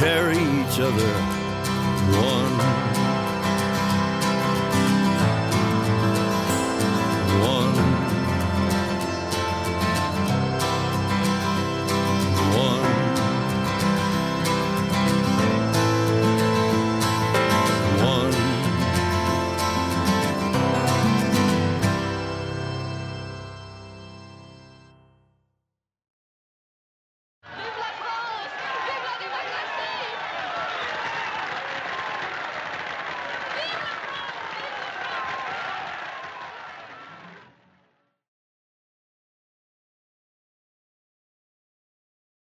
carry each other one